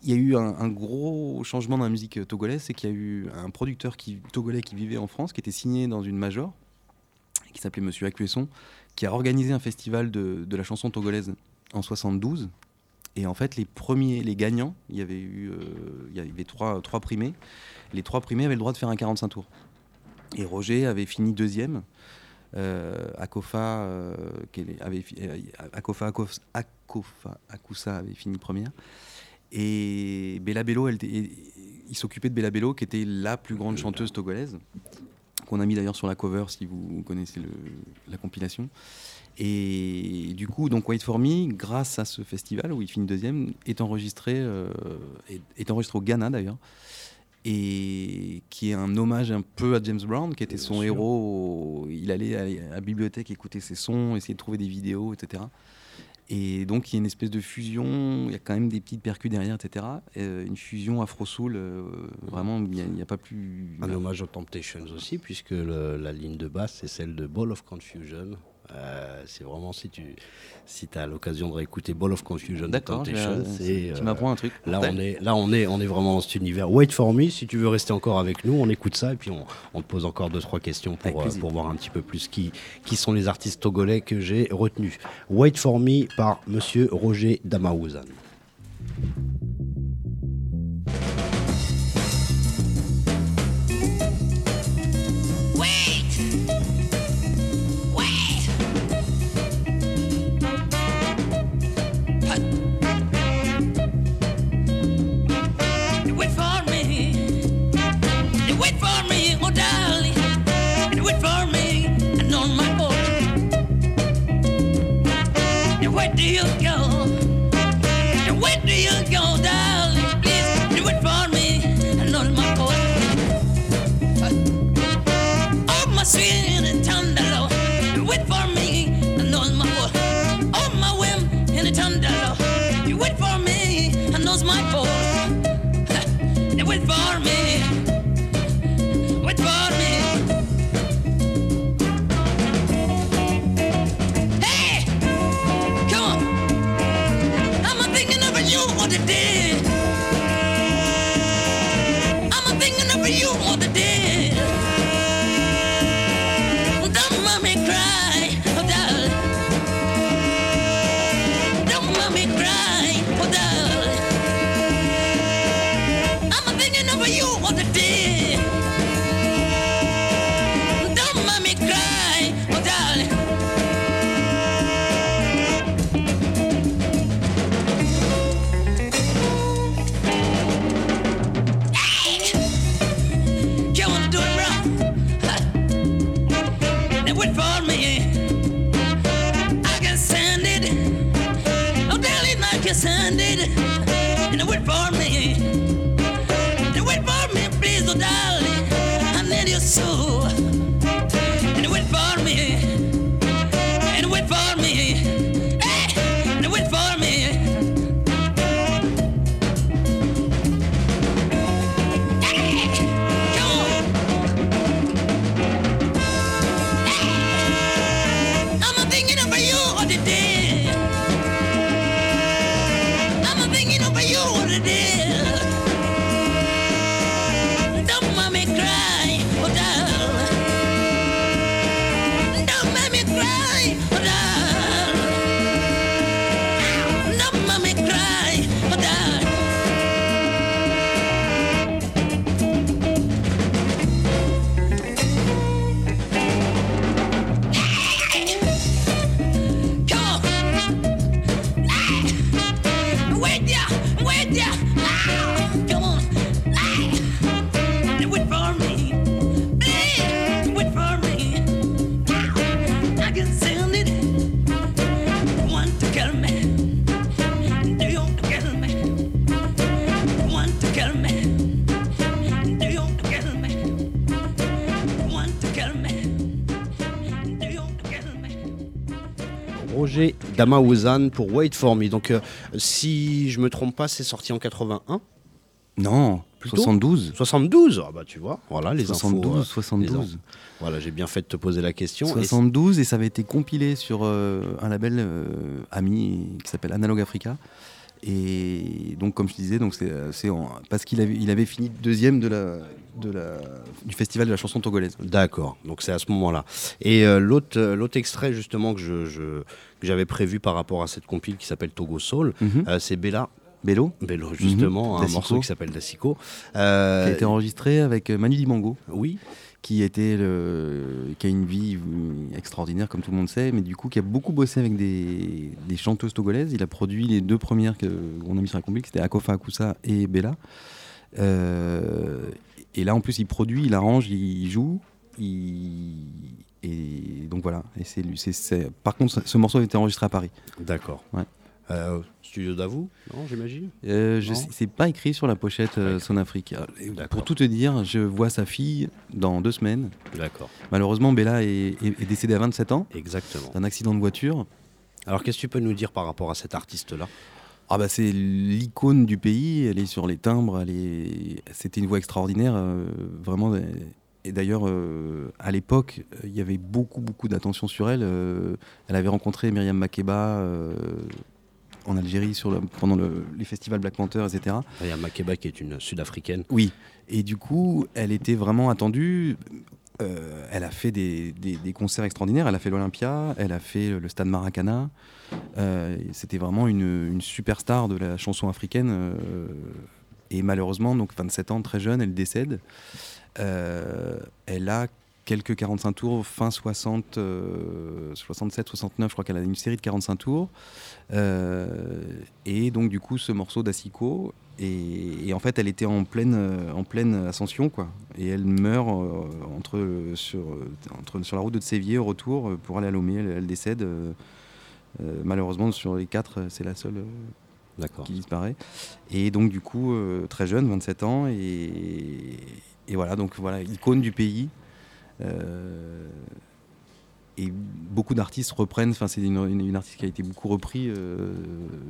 il y a eu un, gros changement dans la musique togolaise, c'est qu'il y a eu un producteur togolais qui vivait en France, qui était signé dans une major, qui s'appelait Monsieur Acuesson, qui a organisé un festival de, de la chanson togolaise en 72. Et en fait, les premiers, les gagnants, il y avait eu, euh, il y avait trois, trois primés. Les trois primés avaient le droit de faire un 45 tours. Et Roger avait fini deuxième. Euh, Akofa, euh, avait, euh, Akofa, Akofa Akusa avait fini première. Et Bella Bello, elle, était- et- il s'occupait de Bella Bello, qui était la plus grande chanteuse togolaise, qu'on a mis d'ailleurs sur la cover si vous connaissez le- la compilation. Et du coup, donc Wait for Me, grâce à ce festival où il finit deuxième, est enregistré, euh, est, est enregistré au Ghana d'ailleurs, et qui est un hommage un peu à James Brown, qui était son sûr. héros. Il allait à la bibliothèque écouter ses sons, essayer de trouver des vidéos, etc. Et donc il y a une espèce de fusion, il y a quand même des petites percus derrière, etc. Euh, une fusion afro-soul, euh, vraiment, il n'y a, pas plus... Un hommage aux Temptations aussi, puisque le- la ligne de basse, c'est celle de Ball of Confusion. Euh, c'est vraiment, si tu si as l'occasion de réécouter Ball of Confusion D'accord, c'est... tu euh, m'apprends un truc. Là mortel. on, est, là, on est, on est vraiment dans cet univers. Wait for me, si tu veux rester encore avec nous, on écoute ça et puis on, on te pose encore deux, trois questions pour, euh, pour voir un petit peu plus qui, qui sont les artistes togolais que j'ai retenus. Wait for me par monsieur Roger Damaouzan. Roger Damaouzan pour Wait For Me. Donc, euh, si je me trompe pas, c'est sorti en 81 Non, Plutôt 72. 72 Ah bah tu vois, voilà les 72, infos. euh, 72. les infos. Voilà, j'ai bien fait de te poser la question. Et 72 et ça avait été compilé sur euh, un label euh, ami qui s'appelle Analog Africa. Et donc, comme je disais, donc c'est, euh, parce qu'il avait, il avait fini deuxième de la, de la, du festival de la chanson togolaise. D'accord, donc c'est à ce moment-là. Et euh, l'autre, euh, l'autre extrait justement que, je, je- que j'avais prévu par rapport à cette compile qui s'appelle Togo Soul, Mhm. euh, c'est Bella, Bello, Bello justement, un Dacico. morceau qui s'appelle Dacico. qui a été enregistré avec Manu Dibango, oui, qui était le, qui a une vie extraordinaire comme tout le monde sait, mais du coup qui a beaucoup bossé avec des, des chanteuses togolaises. Il a produit les deux premières que on a mis sur la compil, c'était Akofa Akusa et Bella. Euh, et là en plus il produit, il arrange, il joue, il- et donc voilà. Et c'est Par contre, ce morceau a été enregistré à Paris. d'accord. Ouais. Euh, studio d'Avou, non, j'imagine Euh, je c'est pas écrit sur la pochette euh, Son Afrique. D'accord. Pour tout te dire, je vois sa fille dans deux semaines. D'accord, Malheureusement, Bella est, est- est décédée à 27 ans exactement. d'un accident de voiture. Alors qu'est-ce que tu peux nous dire par rapport à cet artiste-là? Ah bah c'est l'icône du pays. Elle est sur les timbres. Elle est. C'était une voix extraordinaire, euh, vraiment. Et d'ailleurs, euh, à l'époque, il y avait beaucoup, beaucoup d'attention sur elle. Euh, elle avait rencontré Myriam Makeba en Algérie sur le- pendant le- les festivals Black Panther, etc. A Makeba qui est une sud-africaine. Oui. Et du coup, elle était vraiment attendue. Euh, elle a fait des, concerts extraordinaires. Elle a fait l'Olympia, elle a fait le Stade Maracana. Euh, C'était vraiment une, superstar de la chanson africaine. euh, et malheureusement, donc 27 ans, très jeune, elle décède. Elle a quelques 45 tours, fin 60, euh, 67, 69, je crois qu'elle a une série de 45 tours. Et donc du coup ce morceau d'Asico et, et en fait elle était en pleine euh, en pleine ascension quoi. Et elle meurt euh, entre sur entre sur la route de Sévier au retour euh, pour aller à Lomé. Elle, elle décède euh, euh, malheureusement sur les quatre c'est la seule qui disparaît. Et donc du coup très jeune 27 ans et, et voilà donc voilà icône du pays et beaucoup d'artistes reprennent, enfin c'est une, une- une artiste qui a été beaucoup repris, euh,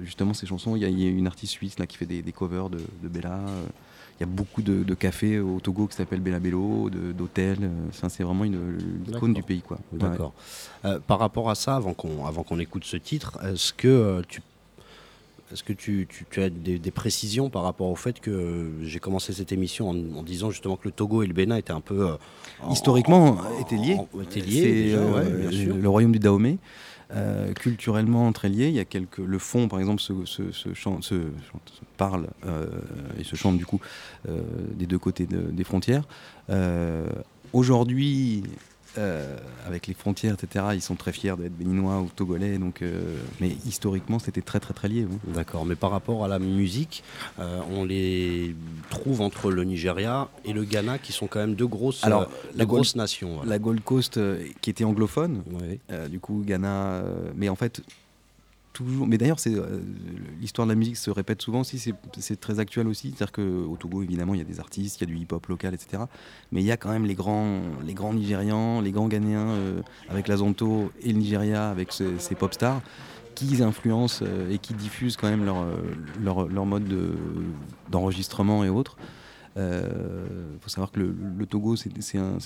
justement ces chansons. Il y, a, il y a une artiste suisse là qui fait des, des covers de, de Bella. euh, Il y a beaucoup de, de cafés au Togo qui s'appellent Bella Bello, d'hôtels. euh, Enfin, c'est vraiment une, icône du pays quoi. Ouais. D'accord. Euh, par rapport à ça, avant qu'on qu'on écoute ce titre, est-ce que tu Est-ce que tu, tu- tu as des, des précisions par rapport au fait que j'ai commencé cette émission en, en disant justement que le Togo et le Bénin étaient un peu euh, en- Historiquement, en- étaient liés. en- étaient liés, déjà, euh, ouais, le royaume du Dahomey. euh, culturellement très lié, il y a quelques le fond par exemple se, se, se chante- se- chante- se parle euh, et se chante du coup euh, des deux côtés de- des frontières. Euh, Aujourd'hui, euh, avec les frontières etc, ils sont très fiers d'être béninois ou togolais, donc euh, mais historiquement c'était très très très lié. oui. D'accord, mais par rapport à la musique, euh, on les trouve entre le Nigeria et le Ghana, qui sont quand même deux grosses, Alors, la nations. voilà. La Gold Coast qui était anglophone, Ouais. Du coup, Ghana. mais en fait, Mais d'ailleurs, euh, l'histoire de la musique se répète souvent aussi. C'est très actuel aussi. C'est-à-dire qu'au Togo, évidemment, il y a des artistes, il y a du hip-hop local, etc. Mais il y a quand même les grands, les grands Nigérians, les grands Ghanéens euh, avec la Zonto et le Nigeria avec ces pop stars qui influencent euh, et qui diffusent quand même leur, leur, mode de- d'enregistrement et autres. Il faut savoir que le, Togo, c'est un,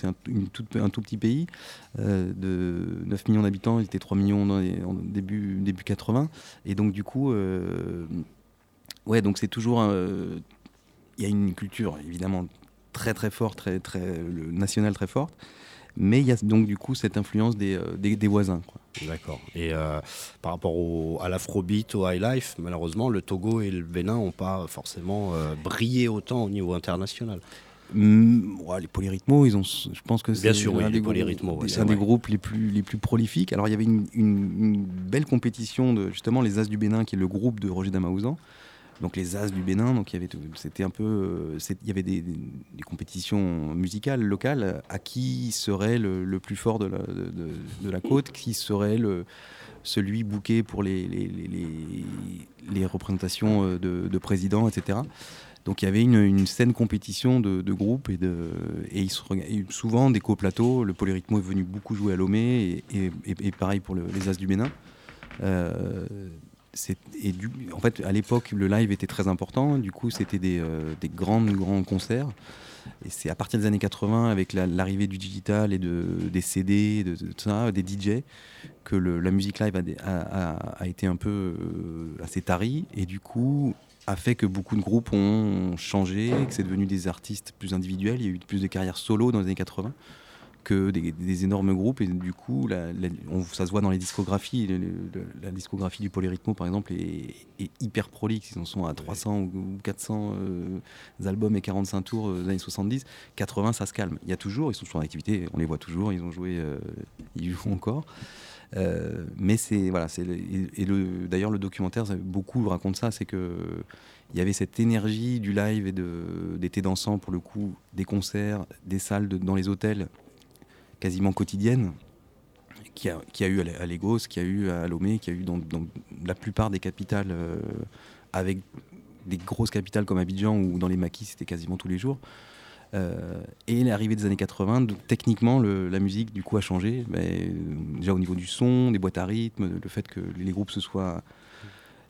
tout petit pays euh, de 9 millions d'habitants. Il était 3 millions en début, début 80. Et donc, du coup, euh, ouais, donc c'est toujours. euh, Il y a une culture, évidemment, très très forte, très, très, le nationale très forte. Mais il y a donc, du coup, cette influence des, euh, des, des voisins. D'accord. Et euh, par rapport au, à l'afrobeat, au high life, malheureusement, le Togo et le Bénin n'ont pas forcément euh, brillé autant au niveau international. Ouais, les polyrythmos, ils ont, je pense que Bien c'est oui, un des grou- polyrythmos, ouais, un des groupes les plus, les plus prolifiques. Alors il y avait une, une- une belle compétition de justement les As du Bénin, qui est le groupe de Roger Damaouzan. Donc les As du Bénin, donc il y avait, des, compétitions musicales locales à qui serait le, plus fort de la, côte, qui serait le, celui bouqué pour les, représentations euh, de, de présidents, etc. Donc il y avait une, saine compétition de, groupes et, de, et ils se souvent des coplateaux. Le Polyrythmo est venu beaucoup jouer à Lomé et, pareil pour le- les As du Bénin. Euh, et en fait, à l'époque, le live était très important. Du coup, c'était des, euh, grands, grands concerts. Et c'est à partir des années 80, avec la- l'arrivée du digital et de, des CD, de, ça, des DJ, que la musique live a été un peu euh, assez tarie. Et du coup, a fait que beaucoup de groupes ont changé, que c'est devenu des artistes plus individuels. Il y a eu plus de carrières solo dans les années 80 que des, des énormes groupes. Et du coup, la- la- on- ça se voit dans les discographies. Le- le- la discographie du Polyrythmo, par exemple, est, est hyper prolixe. Ils en sont à 300 ou ou 400 euh, albums et 45 tours euh, des années 70. 80, ça se calme. Il y a toujours, ils sont toujours en activité, on les voit toujours, ils ont joué, euh, ils jouent encore. Euh, mais c'est voilà, c'est le- et, le d'ailleurs le documentaire beaucoup raconte ça, c'est que il y avait cette énergie du live et de d'été dansant pour le coup, des concerts, des salles de- dans les hôtels quasiment quotidiennes qui a, eu à La- à Lagos, qui a eu à Lomé, qui a eu dans, la plupart des capitales euh, avec des grosses capitales comme Abidjan ou dans les maquis c'était quasiment tous les jours. Euh, et l'arrivée des années 80, donc, techniquement, la musique du coup a changé. Euh, déjà au niveau du son, des boîtes à rythme, le fait que les groupes se soient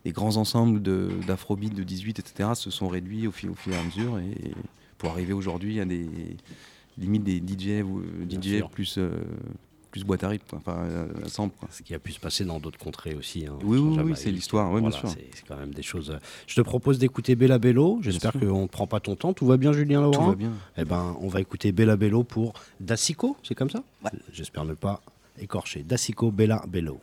les grands ensembles d'afrobeat de 18, etc., se sont réduits au fil, au fil et à mesure. Et pour arriver aujourd'hui à des limites des DJ, euh, DJ plus, euh, plus boîte à rythme, enfin euh, sample. Ce qui a pu se passer dans d'autres contrées aussi. hein, Oui, oui, oui, c'est l'histoire, oui, bien sûr. C'est quand même des choses. Je te propose d'écouter Bella Bello. J'espère qu'on ne prend pas ton temps. Tout va bien, Julien Tout Laurent va bien. Eh ben, on va écouter Bella Bello pour Dacico, c'est comme ça? Ouais. J'espère ne pas écorcher. Dacico Bella Bello.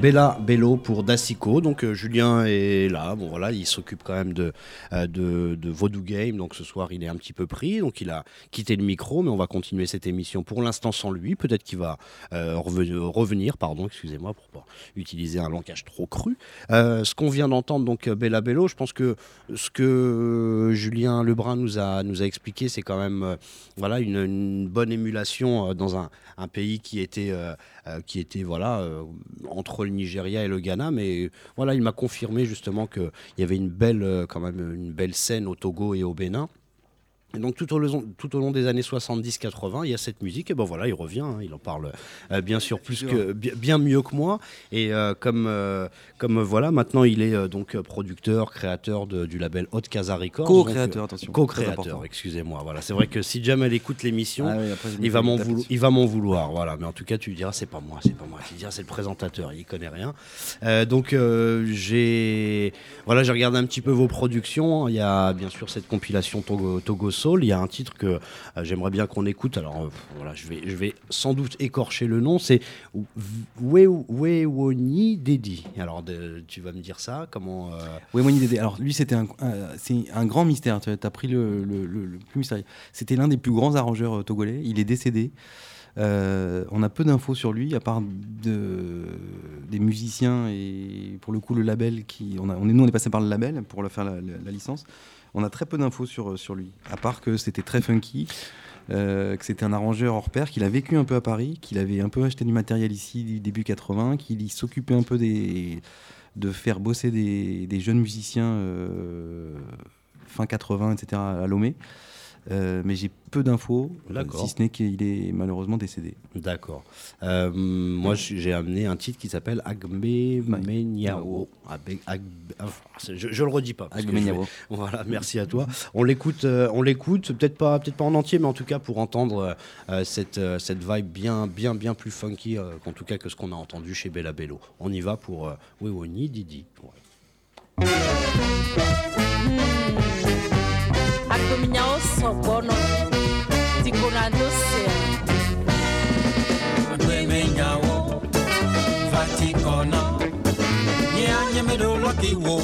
Bella Bello pour Dacico. Donc euh, Julien est là. Bon voilà, il s'occupe quand même de, euh, Vodou Game. Donc ce soir, il est un petit peu pris. Donc il a quitté le micro, mais on va continuer cette émission pour l'instant sans lui. Peut-être qu'il va euh, reve- revenir, pardon, excusez-moi pour pas utiliser un langage trop cru. Ce qu'on vient d'entendre, donc Bella Bello, je pense que ce que Julien Lebrun nous a, expliqué, c'est quand même voilà, une, bonne émulation dans un pays qui était, euh, qui était voilà, euh, entre le Nigeria et le Ghana. Mais voilà, il m'a confirmé justement qu'il y avait une belle, euh, quand même, une belle scène au Togo et au Bénin. Et donc tout au, long, tout au long des années 70-80, il y a cette musique, et ben voilà, il revient, hein, il en parle euh, bien sûr plus que bien, bien mieux que moi. Et euh, comme, euh, comme voilà, maintenant il est donc producteur, créateur de- du label Hot Casa Records. Co-créateur, attention. Co-créateur, excusez-moi. Voilà, c'est vrai que si Jamel écoute l'émission, Ah oui, il va m'en vouloir, dessus. il va m'en vouloir, voilà. Mais en tout cas, tu lui diras, c'est pas moi, c'est pas moi. Tu lui diras, c'est le présentateur, il connaît rien. Donc j'ai, voilà, j'ai regardé un petit peu vos productions. Il y a bien sûr cette compilation Togo, Togo Il y a un titre que euh, j'aimerais bien qu'on écoute. Alors euh, voilà, je vais, je vais sans doute écorcher le nom. C'est We- Wewoni Dedi. Alors tu vas me dire ça, comment euh. Alors, lui, c'était un, c'est un grand mystère. Tu as pris le, le- plus mystérieux. C'était l'un des plus grands arrangeurs togolais. Il est décédé. Euh, on a peu d'infos sur lui, à part de, des musiciens et pour le coup le label qui. On, est, nous, on est passé par le label pour le faire la, la- licence. On a très peu d'infos sur, sur lui, à part que c'était très funky. euh, que c'était un arrangeur hors pair, qu'il a vécu un peu à Paris, qu'il avait un peu acheté du matériel ici début 80, qu'il s'occupait un peu de faire bosser des, jeunes musiciens euh, fin 80, etc. à Lomé. Euh, mais j'ai peu d'infos, euh, si ce n'est qu'il est malheureusement décédé. D'accord. Euh, moi, j'ai amené un titre qui s'appelle Menyao. Ah, Je, je le redis pas. vais- Menyao. Voilà, merci à toi. On l'écoute, euh, on l'écoute, peut-être pas, peut-être pas en entier, mais en tout cas pour entendre euh, cette, euh, cette vibe bien, bien, bien plus funky, euh, qu'en tout cas que ce qu'on a entendu chez Bella Bello. On y va pour euh, Wewoni Didi. Ouais. dum nyao sogono tikuna dosia dweme nyao vatikona nyanyemedolokiwo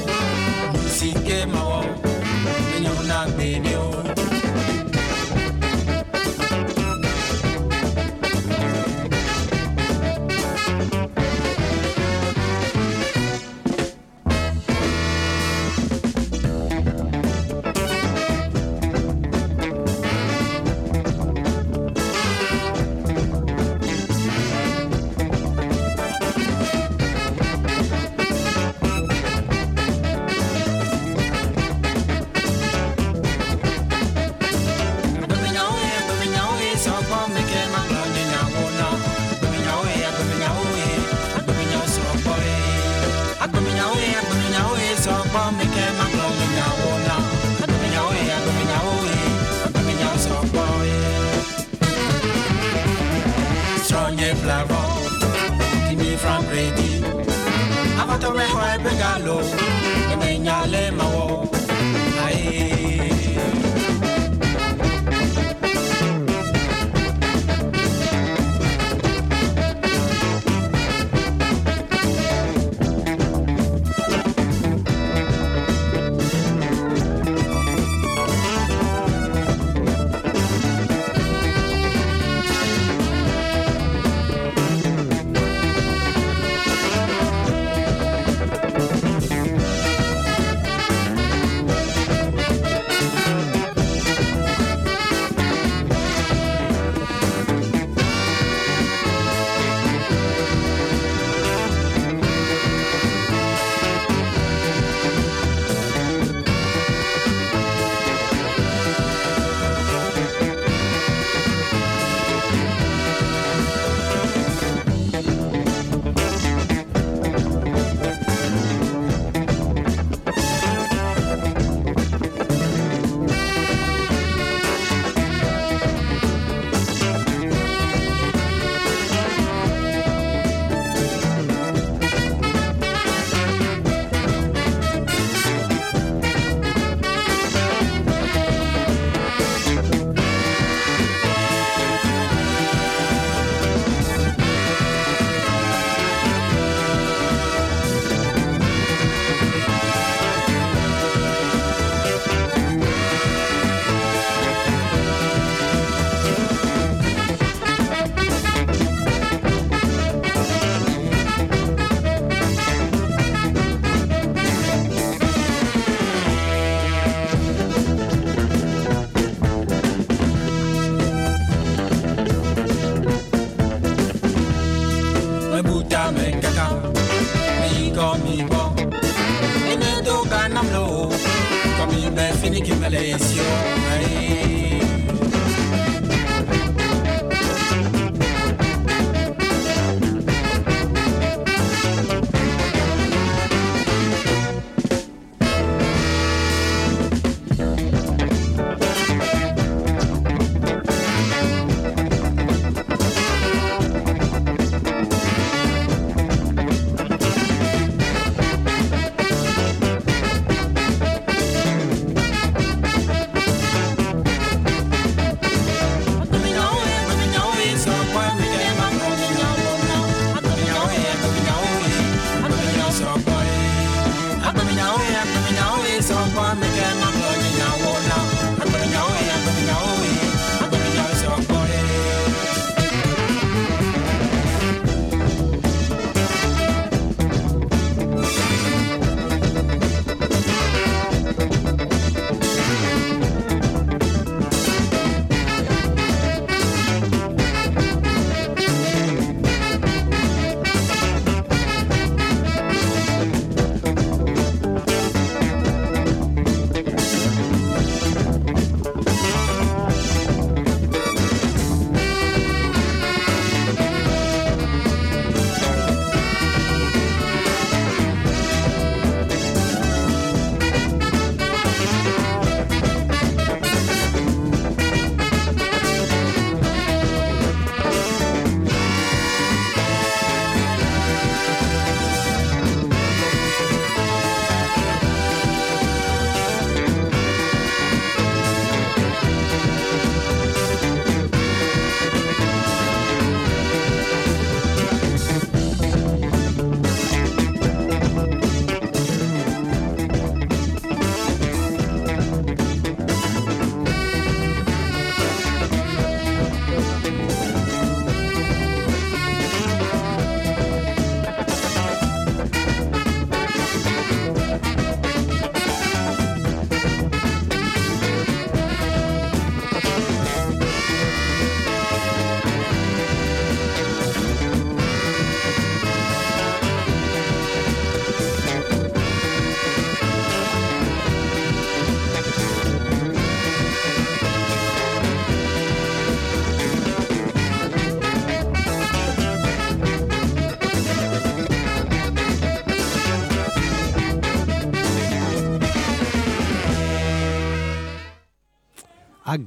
musike Minyo nyona minyo. Toblerone, me from Grady. Avatar, where I began low, the main let my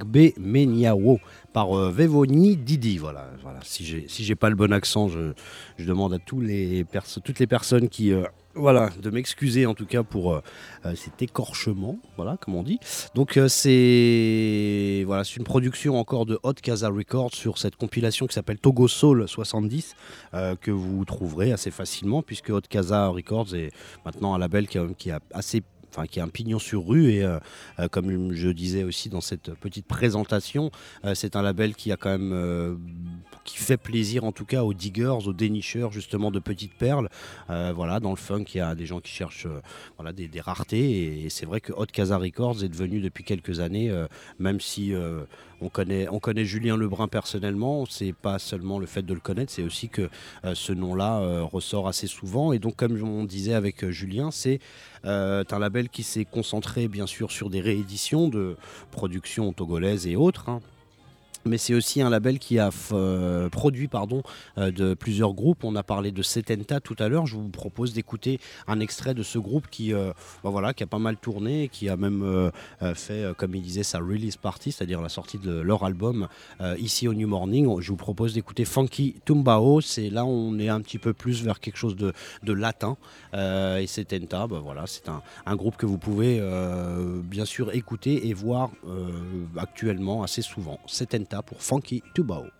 Agbe Meniawo par euh, Vevoni Didi. Voilà, voilà. Si j'ai pas le bon accent, je, demande à tous les toutes les personnes qui euh, voilà de m'excuser en tout cas pour euh, cet écorchement, voilà comme on dit. Donc c'est voilà, une production encore de Hot Casa Records sur cette compilation qui s'appelle Togo Soul 70 euh, que vous trouverez assez facilement puisque Hot Casa Records est maintenant un label qui qui a assez Enfin, qui a un pignon sur rue et euh, euh, comme je disais aussi dans cette petite présentation, euh, c'est un label qui a quand même qui fait plaisir en tout cas aux diggers, aux dénicheurs justement de petites perles. Euh, voilà, dans le funk, il y a des gens qui cherchent euh, voilà des, raretés et, c'est vrai que Hot Casa Records est devenu depuis quelques années, euh, même si on connaît, on connaît Julien Lebrun personnellement, c'est pas seulement le fait de le connaître, c'est aussi que ce nom-là ressort assez souvent. Et donc, comme on disait avec Julien, c'est un label qui s'est concentré bien sûr sur des rééditions de productions togolaises et autres. hein. Mais c'est aussi un label qui a euh, produit pardon, euh, de plusieurs groupes. On a parlé de Setenta tout à l'heure. Je vous propose d'écouter un extrait de ce groupe qui, euh, bah voilà, qui a pas mal tourné, et qui a même fait, comme il disait, sa release party, c'est-à-dire la sortie de leur album ici au New Morning. Je vous propose d'écouter Funky Tumbao. C'est là on est un petit peu plus vers quelque chose de, latin. Et Setenta, bah voilà, c'est un, un groupe que vous pouvez bien sûr écouter et voir actuellement assez souvent. Setenta pour Funky. Dialética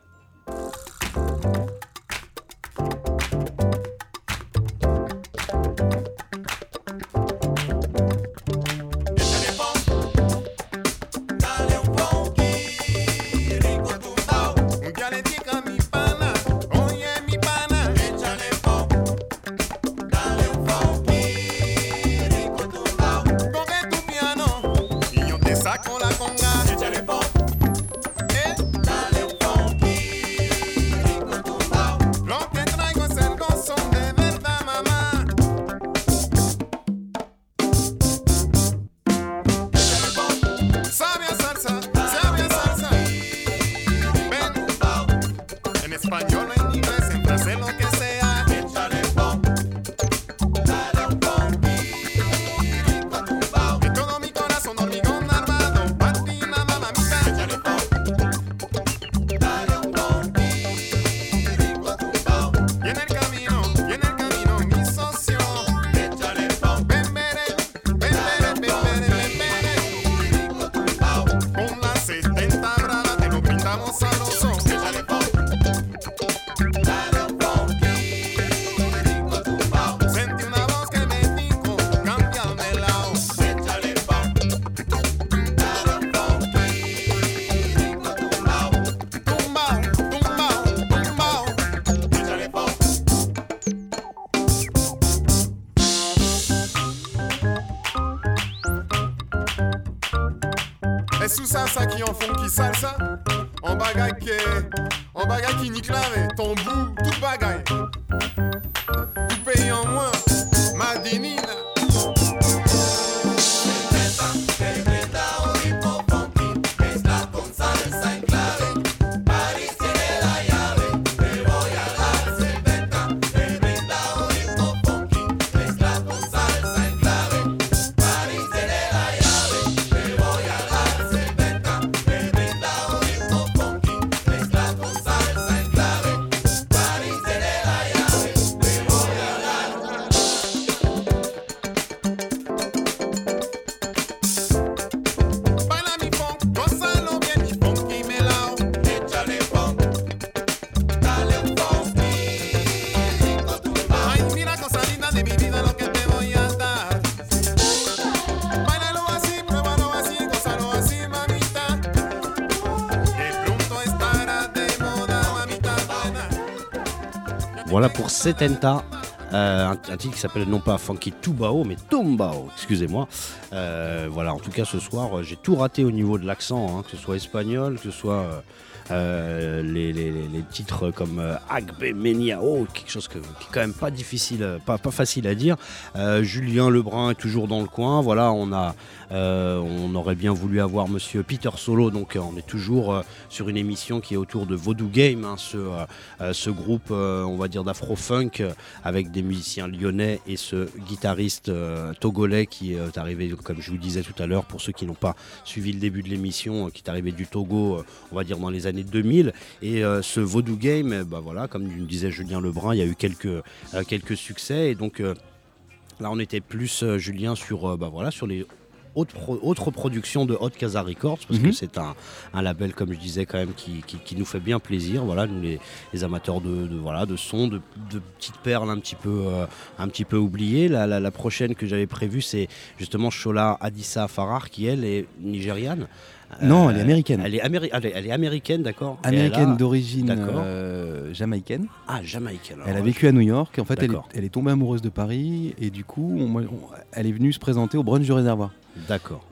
Voilà pour Setenta. euh, un, titre qui s'appelle non pas Funky Tubao, mais Tumbao, excusez-moi. Euh, voilà, en tout cas ce soir, euh, j'ai tout raté au niveau de l'accent, hein, que ce soit espagnol, que ce soit euh, les, titres comme euh, Agbe Meniao, quelque chose qui est quand même pas difficile, euh, pas, facile à dire. Julien Lebrun est toujours dans le coin. Voilà, on a, on aurait bien voulu avoir Monsieur Peter Solo, donc on est toujours sur une émission qui est autour de Voodoo Game, hein, ce, groupe, on va dire d'afro-funk, avec des musiciens lyonnais et ce guitariste togolais qui est arrivé, comme je vous disais tout à l'heure, pour ceux qui n'ont pas suivi le début de l'émission, qui est arrivé du Togo, on va dire dans les années 2000. Et euh, ce Voodoo Game, ben voilà, comme disait Julien Lebrun, il y a eu quelques, euh, quelques succès. Et donc euh, là, on était plus, Julien, sur, bah, voilà, sur les autres, pro- autres productions de Hot Casa Records, parce que Mhm. c'est un, un label, comme je disais, quand même, qui, qui- qui nous fait bien plaisir. Voilà, nous, les, les amateurs de, de, voilà, de son, de, de petites perles un petit peu, euh, un petit peu oubliées. La, la- la prochaine que j'avais prévue, c'est justement Shola Adissa Farrar, qui elle est nigériane. Non, Euh, elle est américaine. Elle est, améri- elle est- elle est américaine, d'accord. Américaine a- d'origine euh, jamaïcaine. Ah, jamaïcaine. Elle a vécu à New York. En fait, elle est, D'accord. elle est tombée amoureuse de Paris et du coup, on- on- elle est venue se présenter au brunch du réservoir. D'accord.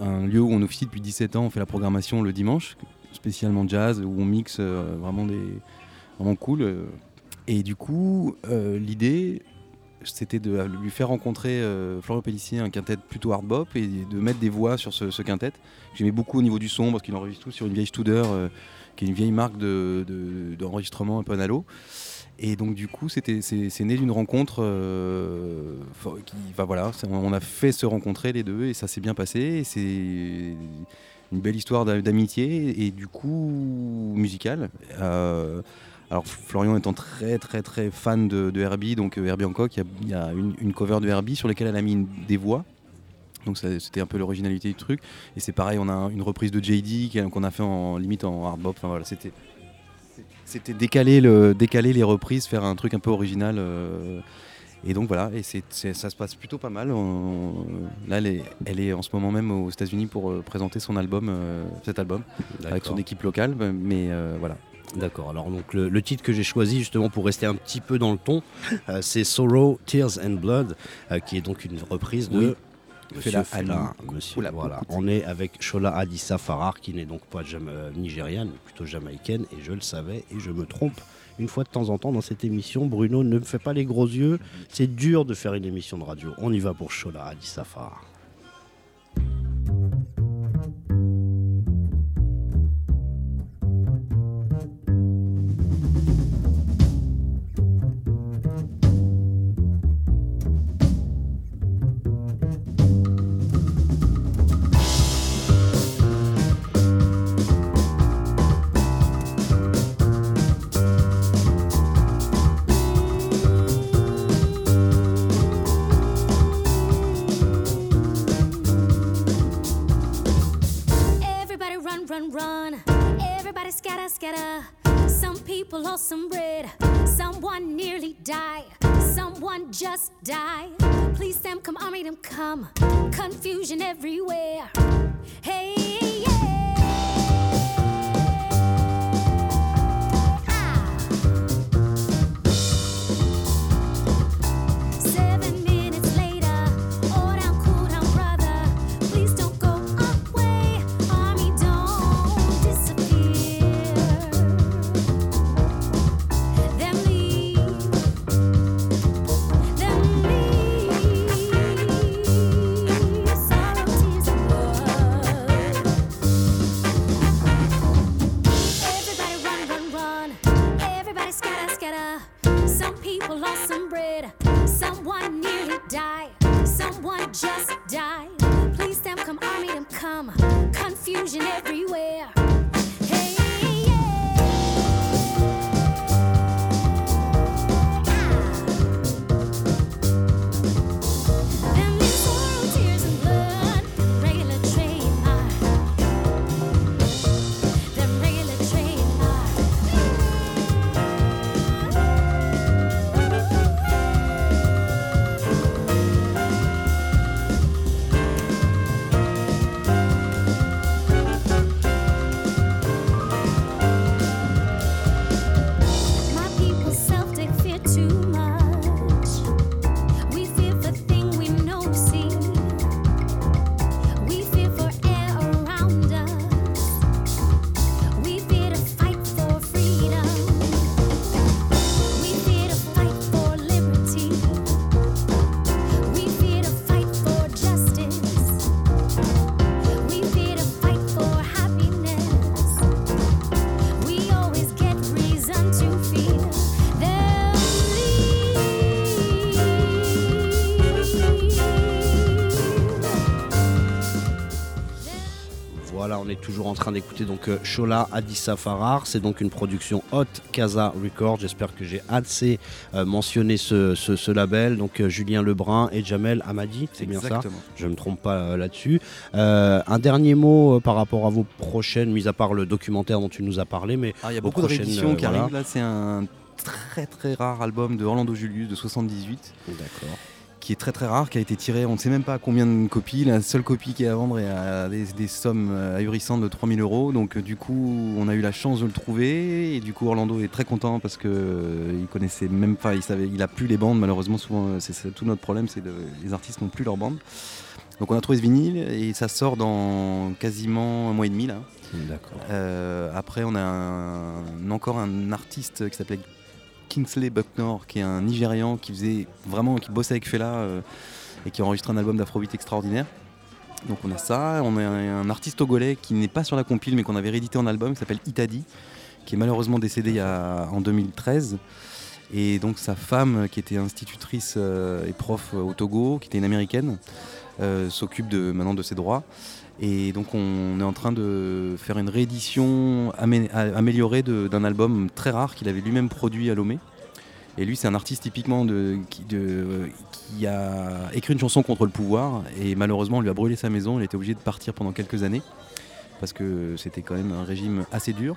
Un lieu où on officie depuis 17 ans. On fait la programmation le dimanche, spécialement jazz, où on mixe euh, vraiment des vraiment cool. euh. Et du coup, euh, l'idée, c'était de lui faire rencontrer euh, Florian Pellissier, un quintet plutôt hard bop, et de mettre des voix sur ce, ce quintet. J'aimais beaucoup au niveau du son parce qu'il enregistre tout sur une vieille Studer, euh, qui est une vieille marque de- de- d'enregistrement un peu analo. Et donc du coup, c'est né d'une rencontre euh, qui, voilà, on a fait se rencontrer les deux et ça s'est bien passé. C'est une belle histoire d'a- d'amitié et du coup musicale. Euh, alors Florian étant très très très fan de, de Herbie, donc euh, Herbie Hancock, il y a, il y a une, une cover de Herbie sur laquelle elle a mis une- des voix. Donc c'était un peu l'originalité du truc. Et c'est pareil, on a une reprise de JD qu'on a fait en limite en hard bop. Enfin voilà, c'était c'était décaler, le, décaler les reprises, faire un truc un peu original. euh, et donc voilà, et c'est, ça se passe plutôt pas mal. On- là, elle est, elle est en ce moment même aux États-Unis pour euh, présenter son album, euh, cet album, avec son équipe locale. Mais voilà. D'accord. Alors donc le, le titre que j'ai choisi justement pour rester un petit peu dans le ton, euh, c'est Sorrow, Tears and Blood, euh, qui est donc une reprise de Oui. Monsieur Fela Monsieur, voilà. On est avec Shola Adissa Farrar, qui n'est donc pas euh, nigériane, mais plutôt jamaïcaine, et je le savais, et je me trompe une fois de temps en temps dans cette émission. Bruno, ne me fais pas les gros yeux, c'est dur de faire une émission de radio. On y va pour Shola Adissa Farrar. Toujours en train d'écouter donc euh, Shola Adissa Farrar. C'est donc une production Hot Casa Records. J'espère que j'ai assez euh, mentionné ce, ce- ce label. Donc euh, Julien Lebrun et Jamel Hamadi, c'est bien ça. Je ne me trompe pas euh, là-dessus. Un dernier mot par rapport à vos prochaines, mis à part le documentaire dont tu nous as parlé, mais Ah, il y a beaucoup de rééditions qui voilà. arrivent. Là, c'est un très très rare album de Orlando Julius de 78 D'accord. Qui est très très rare, qui a été tiré, on ne sait même pas combien de copies. La seule copie qui est à vendre est à des, des sommes euh, ahurissantes de 3000 euros. Donc du coup, on a eu la chance de le trouver et du coup Orlando est très content parce que euh, il connaissait même pas, il savait, il a plus les bandes. Malheureusement, souvent euh, c'est tout notre problème, c'est de, les artistes n'ont plus leurs bandes. Donc on a trouvé ce vinyle et ça sort dans quasiment un mois et demi là. D'accord. Euh, après, on a un- encore un artiste qui s'appelait Kingsley Bucknor, qui est un Nigérian qui faisait vraiment, qui bossait avec Fela euh, et qui a un album d'afrobeat extraordinaire. Donc on a ça, on a un, artiste togolais qui n'est pas sur la compile mais qu'on avait réédité en album, qui s'appelle Itadi, qui est malheureusement décédé en 2013. Et donc sa femme, qui était institutrice euh, et prof au Togo, qui était une américaine, euh, s'occupe maintenant de ses droits. Et donc on est en train de faire une réédition améliorée d'un album très rare qu'il avait lui-même produit à Lomé. Et lui c'est un artiste typiquement qui, a écrit une chanson contre le pouvoir et malheureusement on lui a brûlé sa maison, il était obligé de partir pendant quelques années parce que c'était quand même un régime assez dur.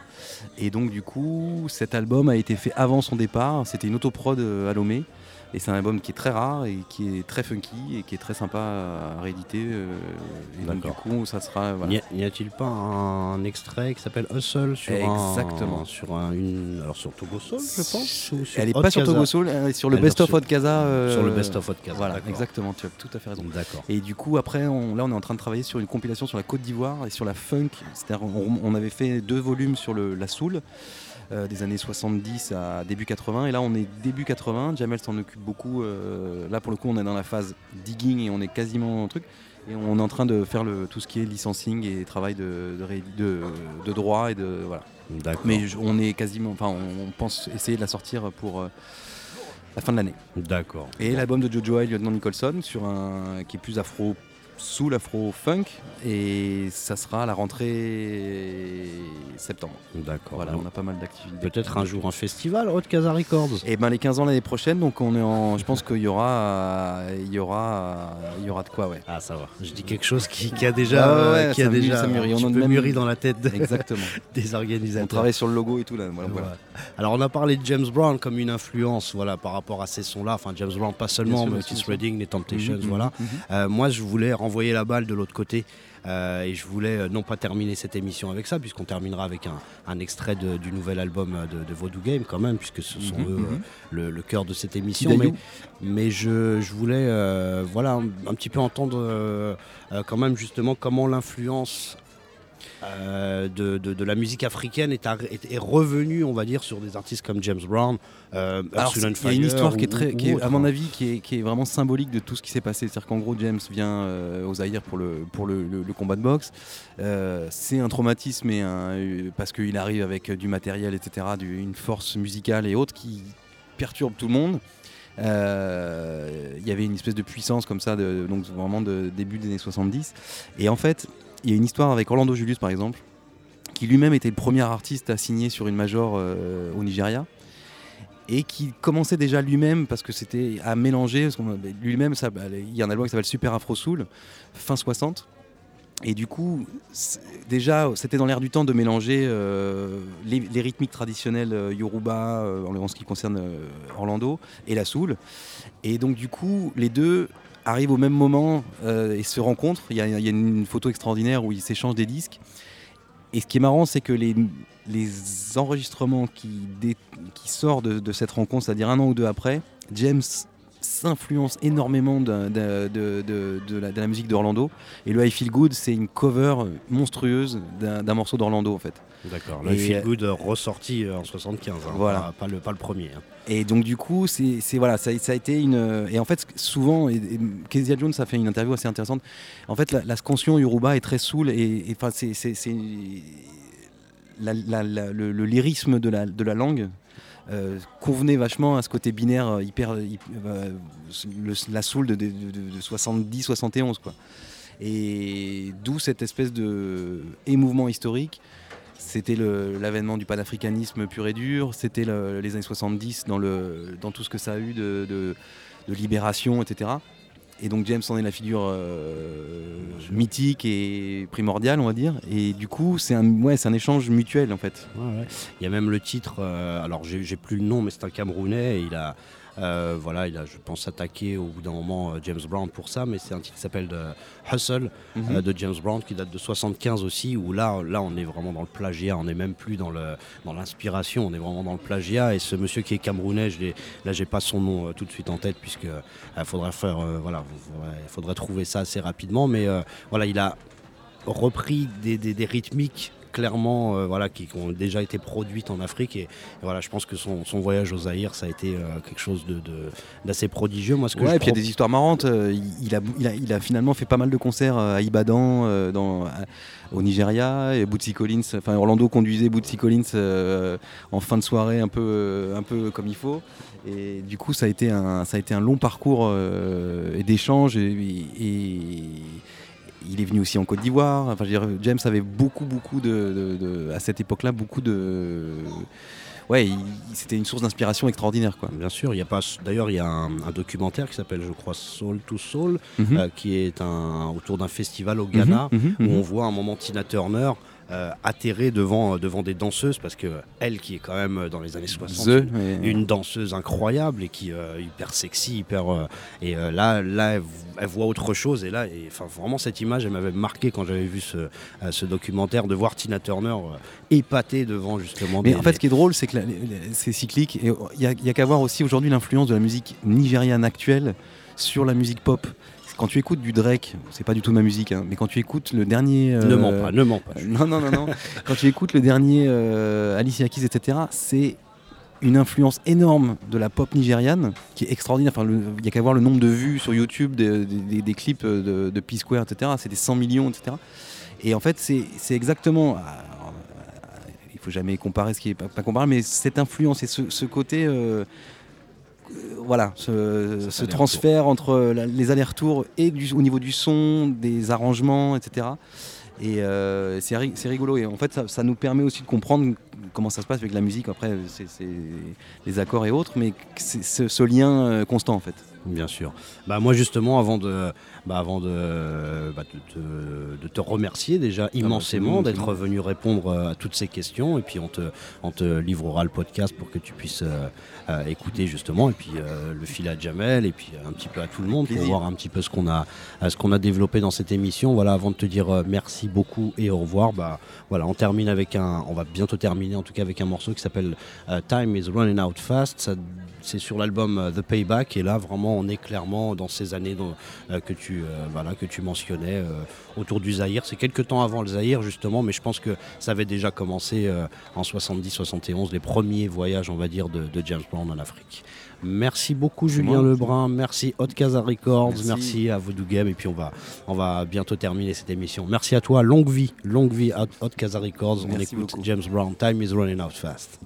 Et donc du coup cet album a été fait avant son départ, c'était une autoprod euh, à Lomé. Et c'est un album qui est très rare et qui est très funky et qui est très sympa à rééditer. euh, et donc du coup, ça sera. voilà. N'y a-t-il pas un extrait qui s'appelle Hustle sur Exactement. un, sur un, une alors sur Togo Soul, je pense ou sur Elle est Hot pas sur Togo Soul, elle est sur le Best of Casa. euh, Sur le Best of Casa, Voilà, exactement, tu as tout à fait raison. D'accord. Et du coup, après, on- là, on est en train de travailler sur une compilation sur la Côte d'Ivoire et sur la funk. C'est-à-dire, on, on avait fait deux volumes sur le, la soul. Euh, des années 70 à début 80 et là on est début 80 Jamel s'en occupe beaucoup. Euh, là pour le coup on est dans la phase digging et on est quasiment en truc. Et on est en train de faire le, tout ce qui est licensing et travail de, de, de, de droit et de voilà. Mais je- on est quasiment enfin on, on pense essayer de la sortir pour euh, la fin de l'année. D'accord. et l'album de Jojo et Lieutenant Nicholson sur un qui est plus afro soul, afro, funk, et ça sera à la rentrée septembre. D'accord. Voilà, on a pas mal d'activités. Peut-être un jour un festival, Hot Casa Records. Et ben les 15 ans l'année prochaine, donc on est en, je pense qu'il y aura, il y aura, il y aura de quoi, ouais. Ah ça va. Je dis quelque chose qui, qui a déjà, Ah ouais, ouais, qui a mûrit, déjà mûrit. On peu même- mûri dans la tête de- Exactement. des On organisateurs. travaille sur le logo et tout là. Voilà. Alors on a parlé de James Brown comme une influence voilà, par rapport à ces sons-là. Enfin James Brown pas seulement, mais Otis. Redding, les Temptations, Mhm, voilà. mhm. Euh, moi je voulais renvoyer la balle de l'autre côté. euh, et je voulais euh, non pas terminer cette émission avec ça, puisqu'on terminera avec un, un extrait de- du nouvel album de, de Vodou Game quand même, puisque ce sont Mhm, eux mhm. euh, le, le cœur de cette émission. Mais, mais je, je voulais euh, voilà, un, un petit peu entendre quand même justement comment l'influence euh, de, de- de la musique africaine est, est- est revenue, on va dire, sur des artistes comme James Brown. Euh, Alors, il y a une histoire qui est, très, qui à mon hein. avis, qui est, qui est vraiment symbolique de tout ce qui s'est passé. C'est-à-dire qu'en gros, James vient euh, aux Zaïre pour le, pour le, le- le combat de boxe. Euh, c'est un traumatisme et un, parce qu'il arrive avec du matériel, etc., du- une force musicale et autres qui perturbe tout le monde. Euh, Il y avait une espèce de puissance comme ça, de, donc vraiment de début des années 70. Et en fait, il y a une histoire avec Orlando Julius, par exemple, qui lui-même était le premier artiste à signer sur une major euh, au Nigeria et qui commençait déjà lui-même parce que c'était à mélanger qu'on- lui-même ça- il y a un album qui s'appelle Super Afro Soul fin 60 et du coup déjà c'était dans l'air du temps de mélanger euh, les, rythmiques traditionnelles euh, Yoruba en ce qui concerne Orlando et la soul et donc du coup les deux arrivent au même moment euh, et se rencontrent. Il y, a, une photo extraordinaire où ils s'échangent des disques. Et ce qui est marrant, c'est que les, enregistrements qui sortent de, de cette rencontre, c'est-à-dire un an ou deux après, James s'influence énormément de, de- de- de- de la, de la musique d'Orlando. Et le I Feel Good, c'est une cover monstrueuse d'un morceau d'Orlando, en fait. D'accord, le Feel Good euh, ressorti euh, en 75, hein, Voilà. pas, pas le, pas le premier. hein. Et donc du coup, c'est voilà, ça, ça a été une. Et en fait, souvent, et, et Kezia Jones a fait une interview assez intéressante. En fait, la, la scansion yoruba est très saoul et, et, c'est c'est- c'est- la- la- la- le, le lyrisme de la, de la langue. Euh, convenait vachement à ce côté binaire euh, hyper, hyp- euh, la soul de, de, de- de 70-71 quoi. Et d'où cette espèce de émouvement historique c'était l'avènement du panafricanisme pur et dur, c'était le- les années 70 dans, dans tout ce que ça a eu de libération, etc. Et donc James en est la figure euh, mythique et primordiale, on va dire. Et du coup, c'est un, ouais, un échange mutuel, en fait. Il y a même le titre, euh, alors j'ai plus le nom, mais c'est un Camerounais. Il a, euh, voilà, il a, je pense, attaqué au bout d'un moment euh, James Brown pour ça, mais c'est un titre qui s'appelle Hustle Mhm. euh, de James Brown qui date de 75 aussi, où là, là, on est vraiment dans le plagiat, on n'est même plus dans le dans l'inspiration, on est vraiment dans le plagiat. Et ce monsieur qui est camerounais, je là, j'ai pas son nom tout de suite en tête puisque il faudrait faire, voilà, il faudrait trouver ça assez rapidement, mais voilà, il a repris des, des- des rythmiques clairement euh, voilà, qui, qui ont déjà été produites en Afrique et, et voilà je pense que son, son voyage au Zaïre ça a été euh, quelque chose de- de- d'assez prodigieux moi ce que Ouais, et puis il y a des histoires marrantes. euh, il, a, il, a, il a finalement fait pas mal de concerts à Ibadan, dans, au Nigeria. Et Bootsy Collins, enfin Orlando conduisait Bootsy Collins en fin de soirée, un peu, un peu comme il faut. Et du coup, ça a été un, ça a été un long parcours et d'échanges. Et, et- il est venu aussi en Côte d'Ivoire. Enfin, je veux dire, James avait beaucoup, beaucoup de, de- de- à cette époque-là, beaucoup de. Ouais, c'était une source d'inspiration extraordinaire, quoi. Bien sûr, il y a pas. D'ailleurs, il y a un, un documentaire qui s'appelle, je crois, Soul to Soul, Mhm. euh, qui est un, autour d'un festival au Ghana Mhm, mhm, où on voit un moment Tina Turner euh, atterrée devant, devant des danseuses parce que elle, qui est quand même euh, dans les années 60, The, une, danseuse incroyable et qui euh, hyper sexy, hyper euh, et euh, là, là, elle, elle voit autre chose et là, et, vraiment cette image, elle m'avait marqué quand j'avais vu ce, euh, ce documentaire de voir Tina Turner euh, épatée devant justement. Mais des- en fait, ce qui est drôle, c'est que c'est cyclique. Et il n'y a, il y a qu'à voir aussi aujourd'hui l'influence de la musique nigériane actuelle sur la musique pop. Quand tu écoutes du Drake, c'est pas du tout ma musique, hein, mais quand tu écoutes le dernier. ne euh, mens pas, ne mens pas. euh, Non, non, non, non. quand tu écoutes le dernier euh, Alicia Keys, etc., c'est une influence énorme de la pop nigériane qui est extraordinaire. Enfin, il n'y a qu'à voir le nombre de vues sur YouTube des, des- des- des clips de, de P-Square, etc. C'est des 100 millions, etc. Et en fait, c'est exactement. alors, euh, il faut jamais comparer ce qui est pas, pas comparable, mais cette influence et ce, ce côté. euh, voilà, ce, transfert entre la- les allers-retours et du- au niveau du son, des arrangements, etc. Et euh, c'est ri- c'est rigolo. Et en fait, ça, ça nous permet aussi de comprendre comment ça se passe avec la musique. Après, c'est les accords et autres, mais c'est ce, ce lien euh, constant en fait. Bien sûr. Bah moi justement avant de bah, avant de, bah, de, te- de te remercier déjà immensément c'est d'être venu répondre euh, à toutes ces questions et puis on te on te livrera le podcast pour que tu puisses euh, euh, écouter justement et puis euh, le fil à Jamel et puis un petit peu à tout le monde pour voir un petit peu ce qu'on a ce qu'on a développé dans cette émission. Voilà avant de te dire merci beaucoup et au revoir. Bah voilà on termine avec un on va bientôt terminer en tout cas avec un morceau qui s'appelle Time is Running Out Fast. C'est sur l'album The Payback et là vraiment on est clairement dans ces années dont- euh, que tu euh, voilà que tu mentionnais euh, autour du Zaïre. C'est quelques temps avant le Zaïre justement, mais je pense que ça avait déjà commencé en 70-71 les premiers voyages on va dire de, de James Brown en Afrique. Merci beaucoup Julien Lebrun, merci Hot Casa Records, merci. Merci. à Voodoo Game et puis on va on va bientôt terminer cette émission. Merci à toi, longue vie, longue vie à Hot Casa Records. on écoute beaucoup. James Brown, Time is running out fast.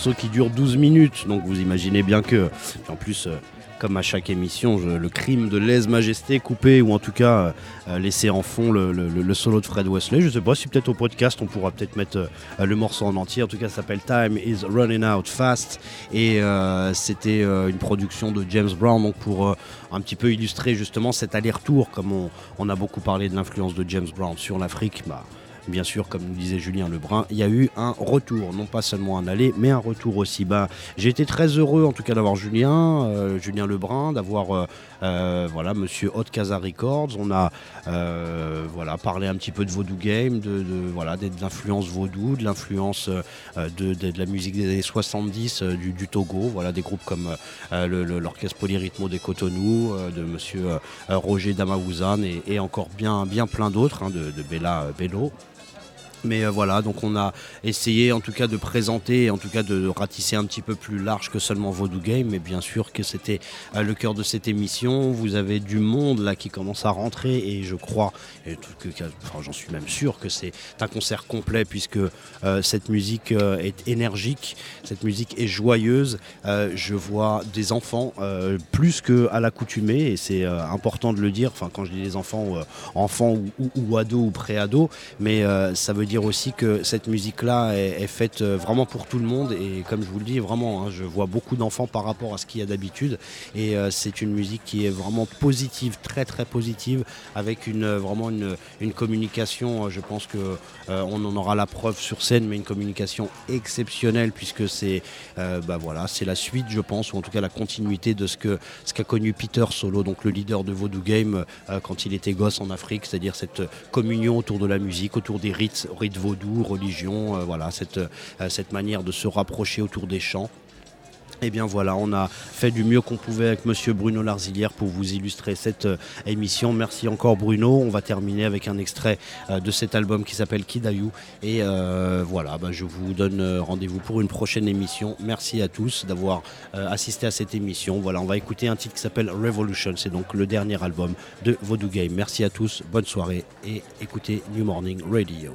Morceau qui dure 12 minutes, donc vous imaginez bien que, en plus, euh, comme à chaque émission, le crime de lèse-majesté coupé ou en tout cas euh, laisser en fond le, solo de Fred Wesley. Je sais pas si peut-être au podcast on pourra peut-être mettre euh, le morceau en entier. En tout cas, ça s'appelle Time is Running Out Fast et euh, c'était euh, une production de James Brown donc pour euh, un petit peu illustrer justement cet aller-retour comme on, on a beaucoup parlé de l'influence de James Brown sur l'Afrique. Bah, Bien sûr, comme nous disait Julien Lebrun, il y a eu un retour, non pas seulement un aller, mais un retour aussi. J'ai été très heureux en tout cas d'avoir Julien, euh, Julien Lebrun, d'avoir euh, euh, voilà Monsieur Hot Casa Records. On a euh, voilà parlé un petit peu de Vaudou Game, de, voilà l'influence vaudou, de l'influence euh, de, la musique des années 70 euh, du, Togo. Voilà des groupes comme l'orchestre Polyrythmo des Cotonou, de Monsieur Roger Damaouzan et, encore bien bien plein d'autres hein, de, Bella Bello. Mais euh, voilà, donc on a essayé en tout cas de présenter, en tout cas de ratisser un petit peu plus large que seulement Vaudou Game, mais bien sûr que c'était euh, le cœur de cette émission. Vous avez du monde là qui commence à rentrer et je crois, enfin, j'en suis même sûr que c'est un concert complet puisque euh, cette musique est énergique, cette musique est joyeuse. Je vois des enfants plus qu'à l'accoutumée et c'est important de le dire. Enfin, quand je dis des enfants, enfants ou, ou, ados ou pré-ados, mais ça veut dire aussi que cette musique-là est, est faite euh, vraiment pour tout le monde et comme je vous le dis, vraiment, hein, je vois beaucoup d'enfants par rapport à ce qu'il y a d'habitude et euh, c'est une musique qui est vraiment positive, très très positive, avec une euh, vraiment une, une communication. je pense que on en aura la preuve sur scène, mais une communication exceptionnelle puisque c'est bah voilà, c'est la suite, je pense, ou en tout cas la continuité de ce que ce qu'a connu Peter Solo, donc le leader de Voodoo Game quand il était gosse en Afrique, c'est-à-dire cette communion autour de la musique, autour des rites, rites vaudous, religion, euh, voilà, cette, euh, cette manière de se rapprocher autour des chants. Et bien voilà, on a fait du mieux qu'on pouvait avec Monsieur Bruno Larzilière pour vous illustrer cette euh, émission. Merci encore Bruno. On va terminer avec un extrait de cet album qui s'appelle Kidayou. Et voilà, bah, je vous donne rendez-vous pour une prochaine émission. Merci à tous d'avoir assisté à cette émission. Voilà, on va écouter un titre qui s'appelle Revolution. C'est donc le dernier album de Voodoo Game. Merci à tous, bonne soirée et écoutez New Morning Radio.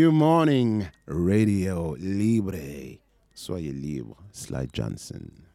New Morning Radio Libre. Soyez libre. Sly Johnson.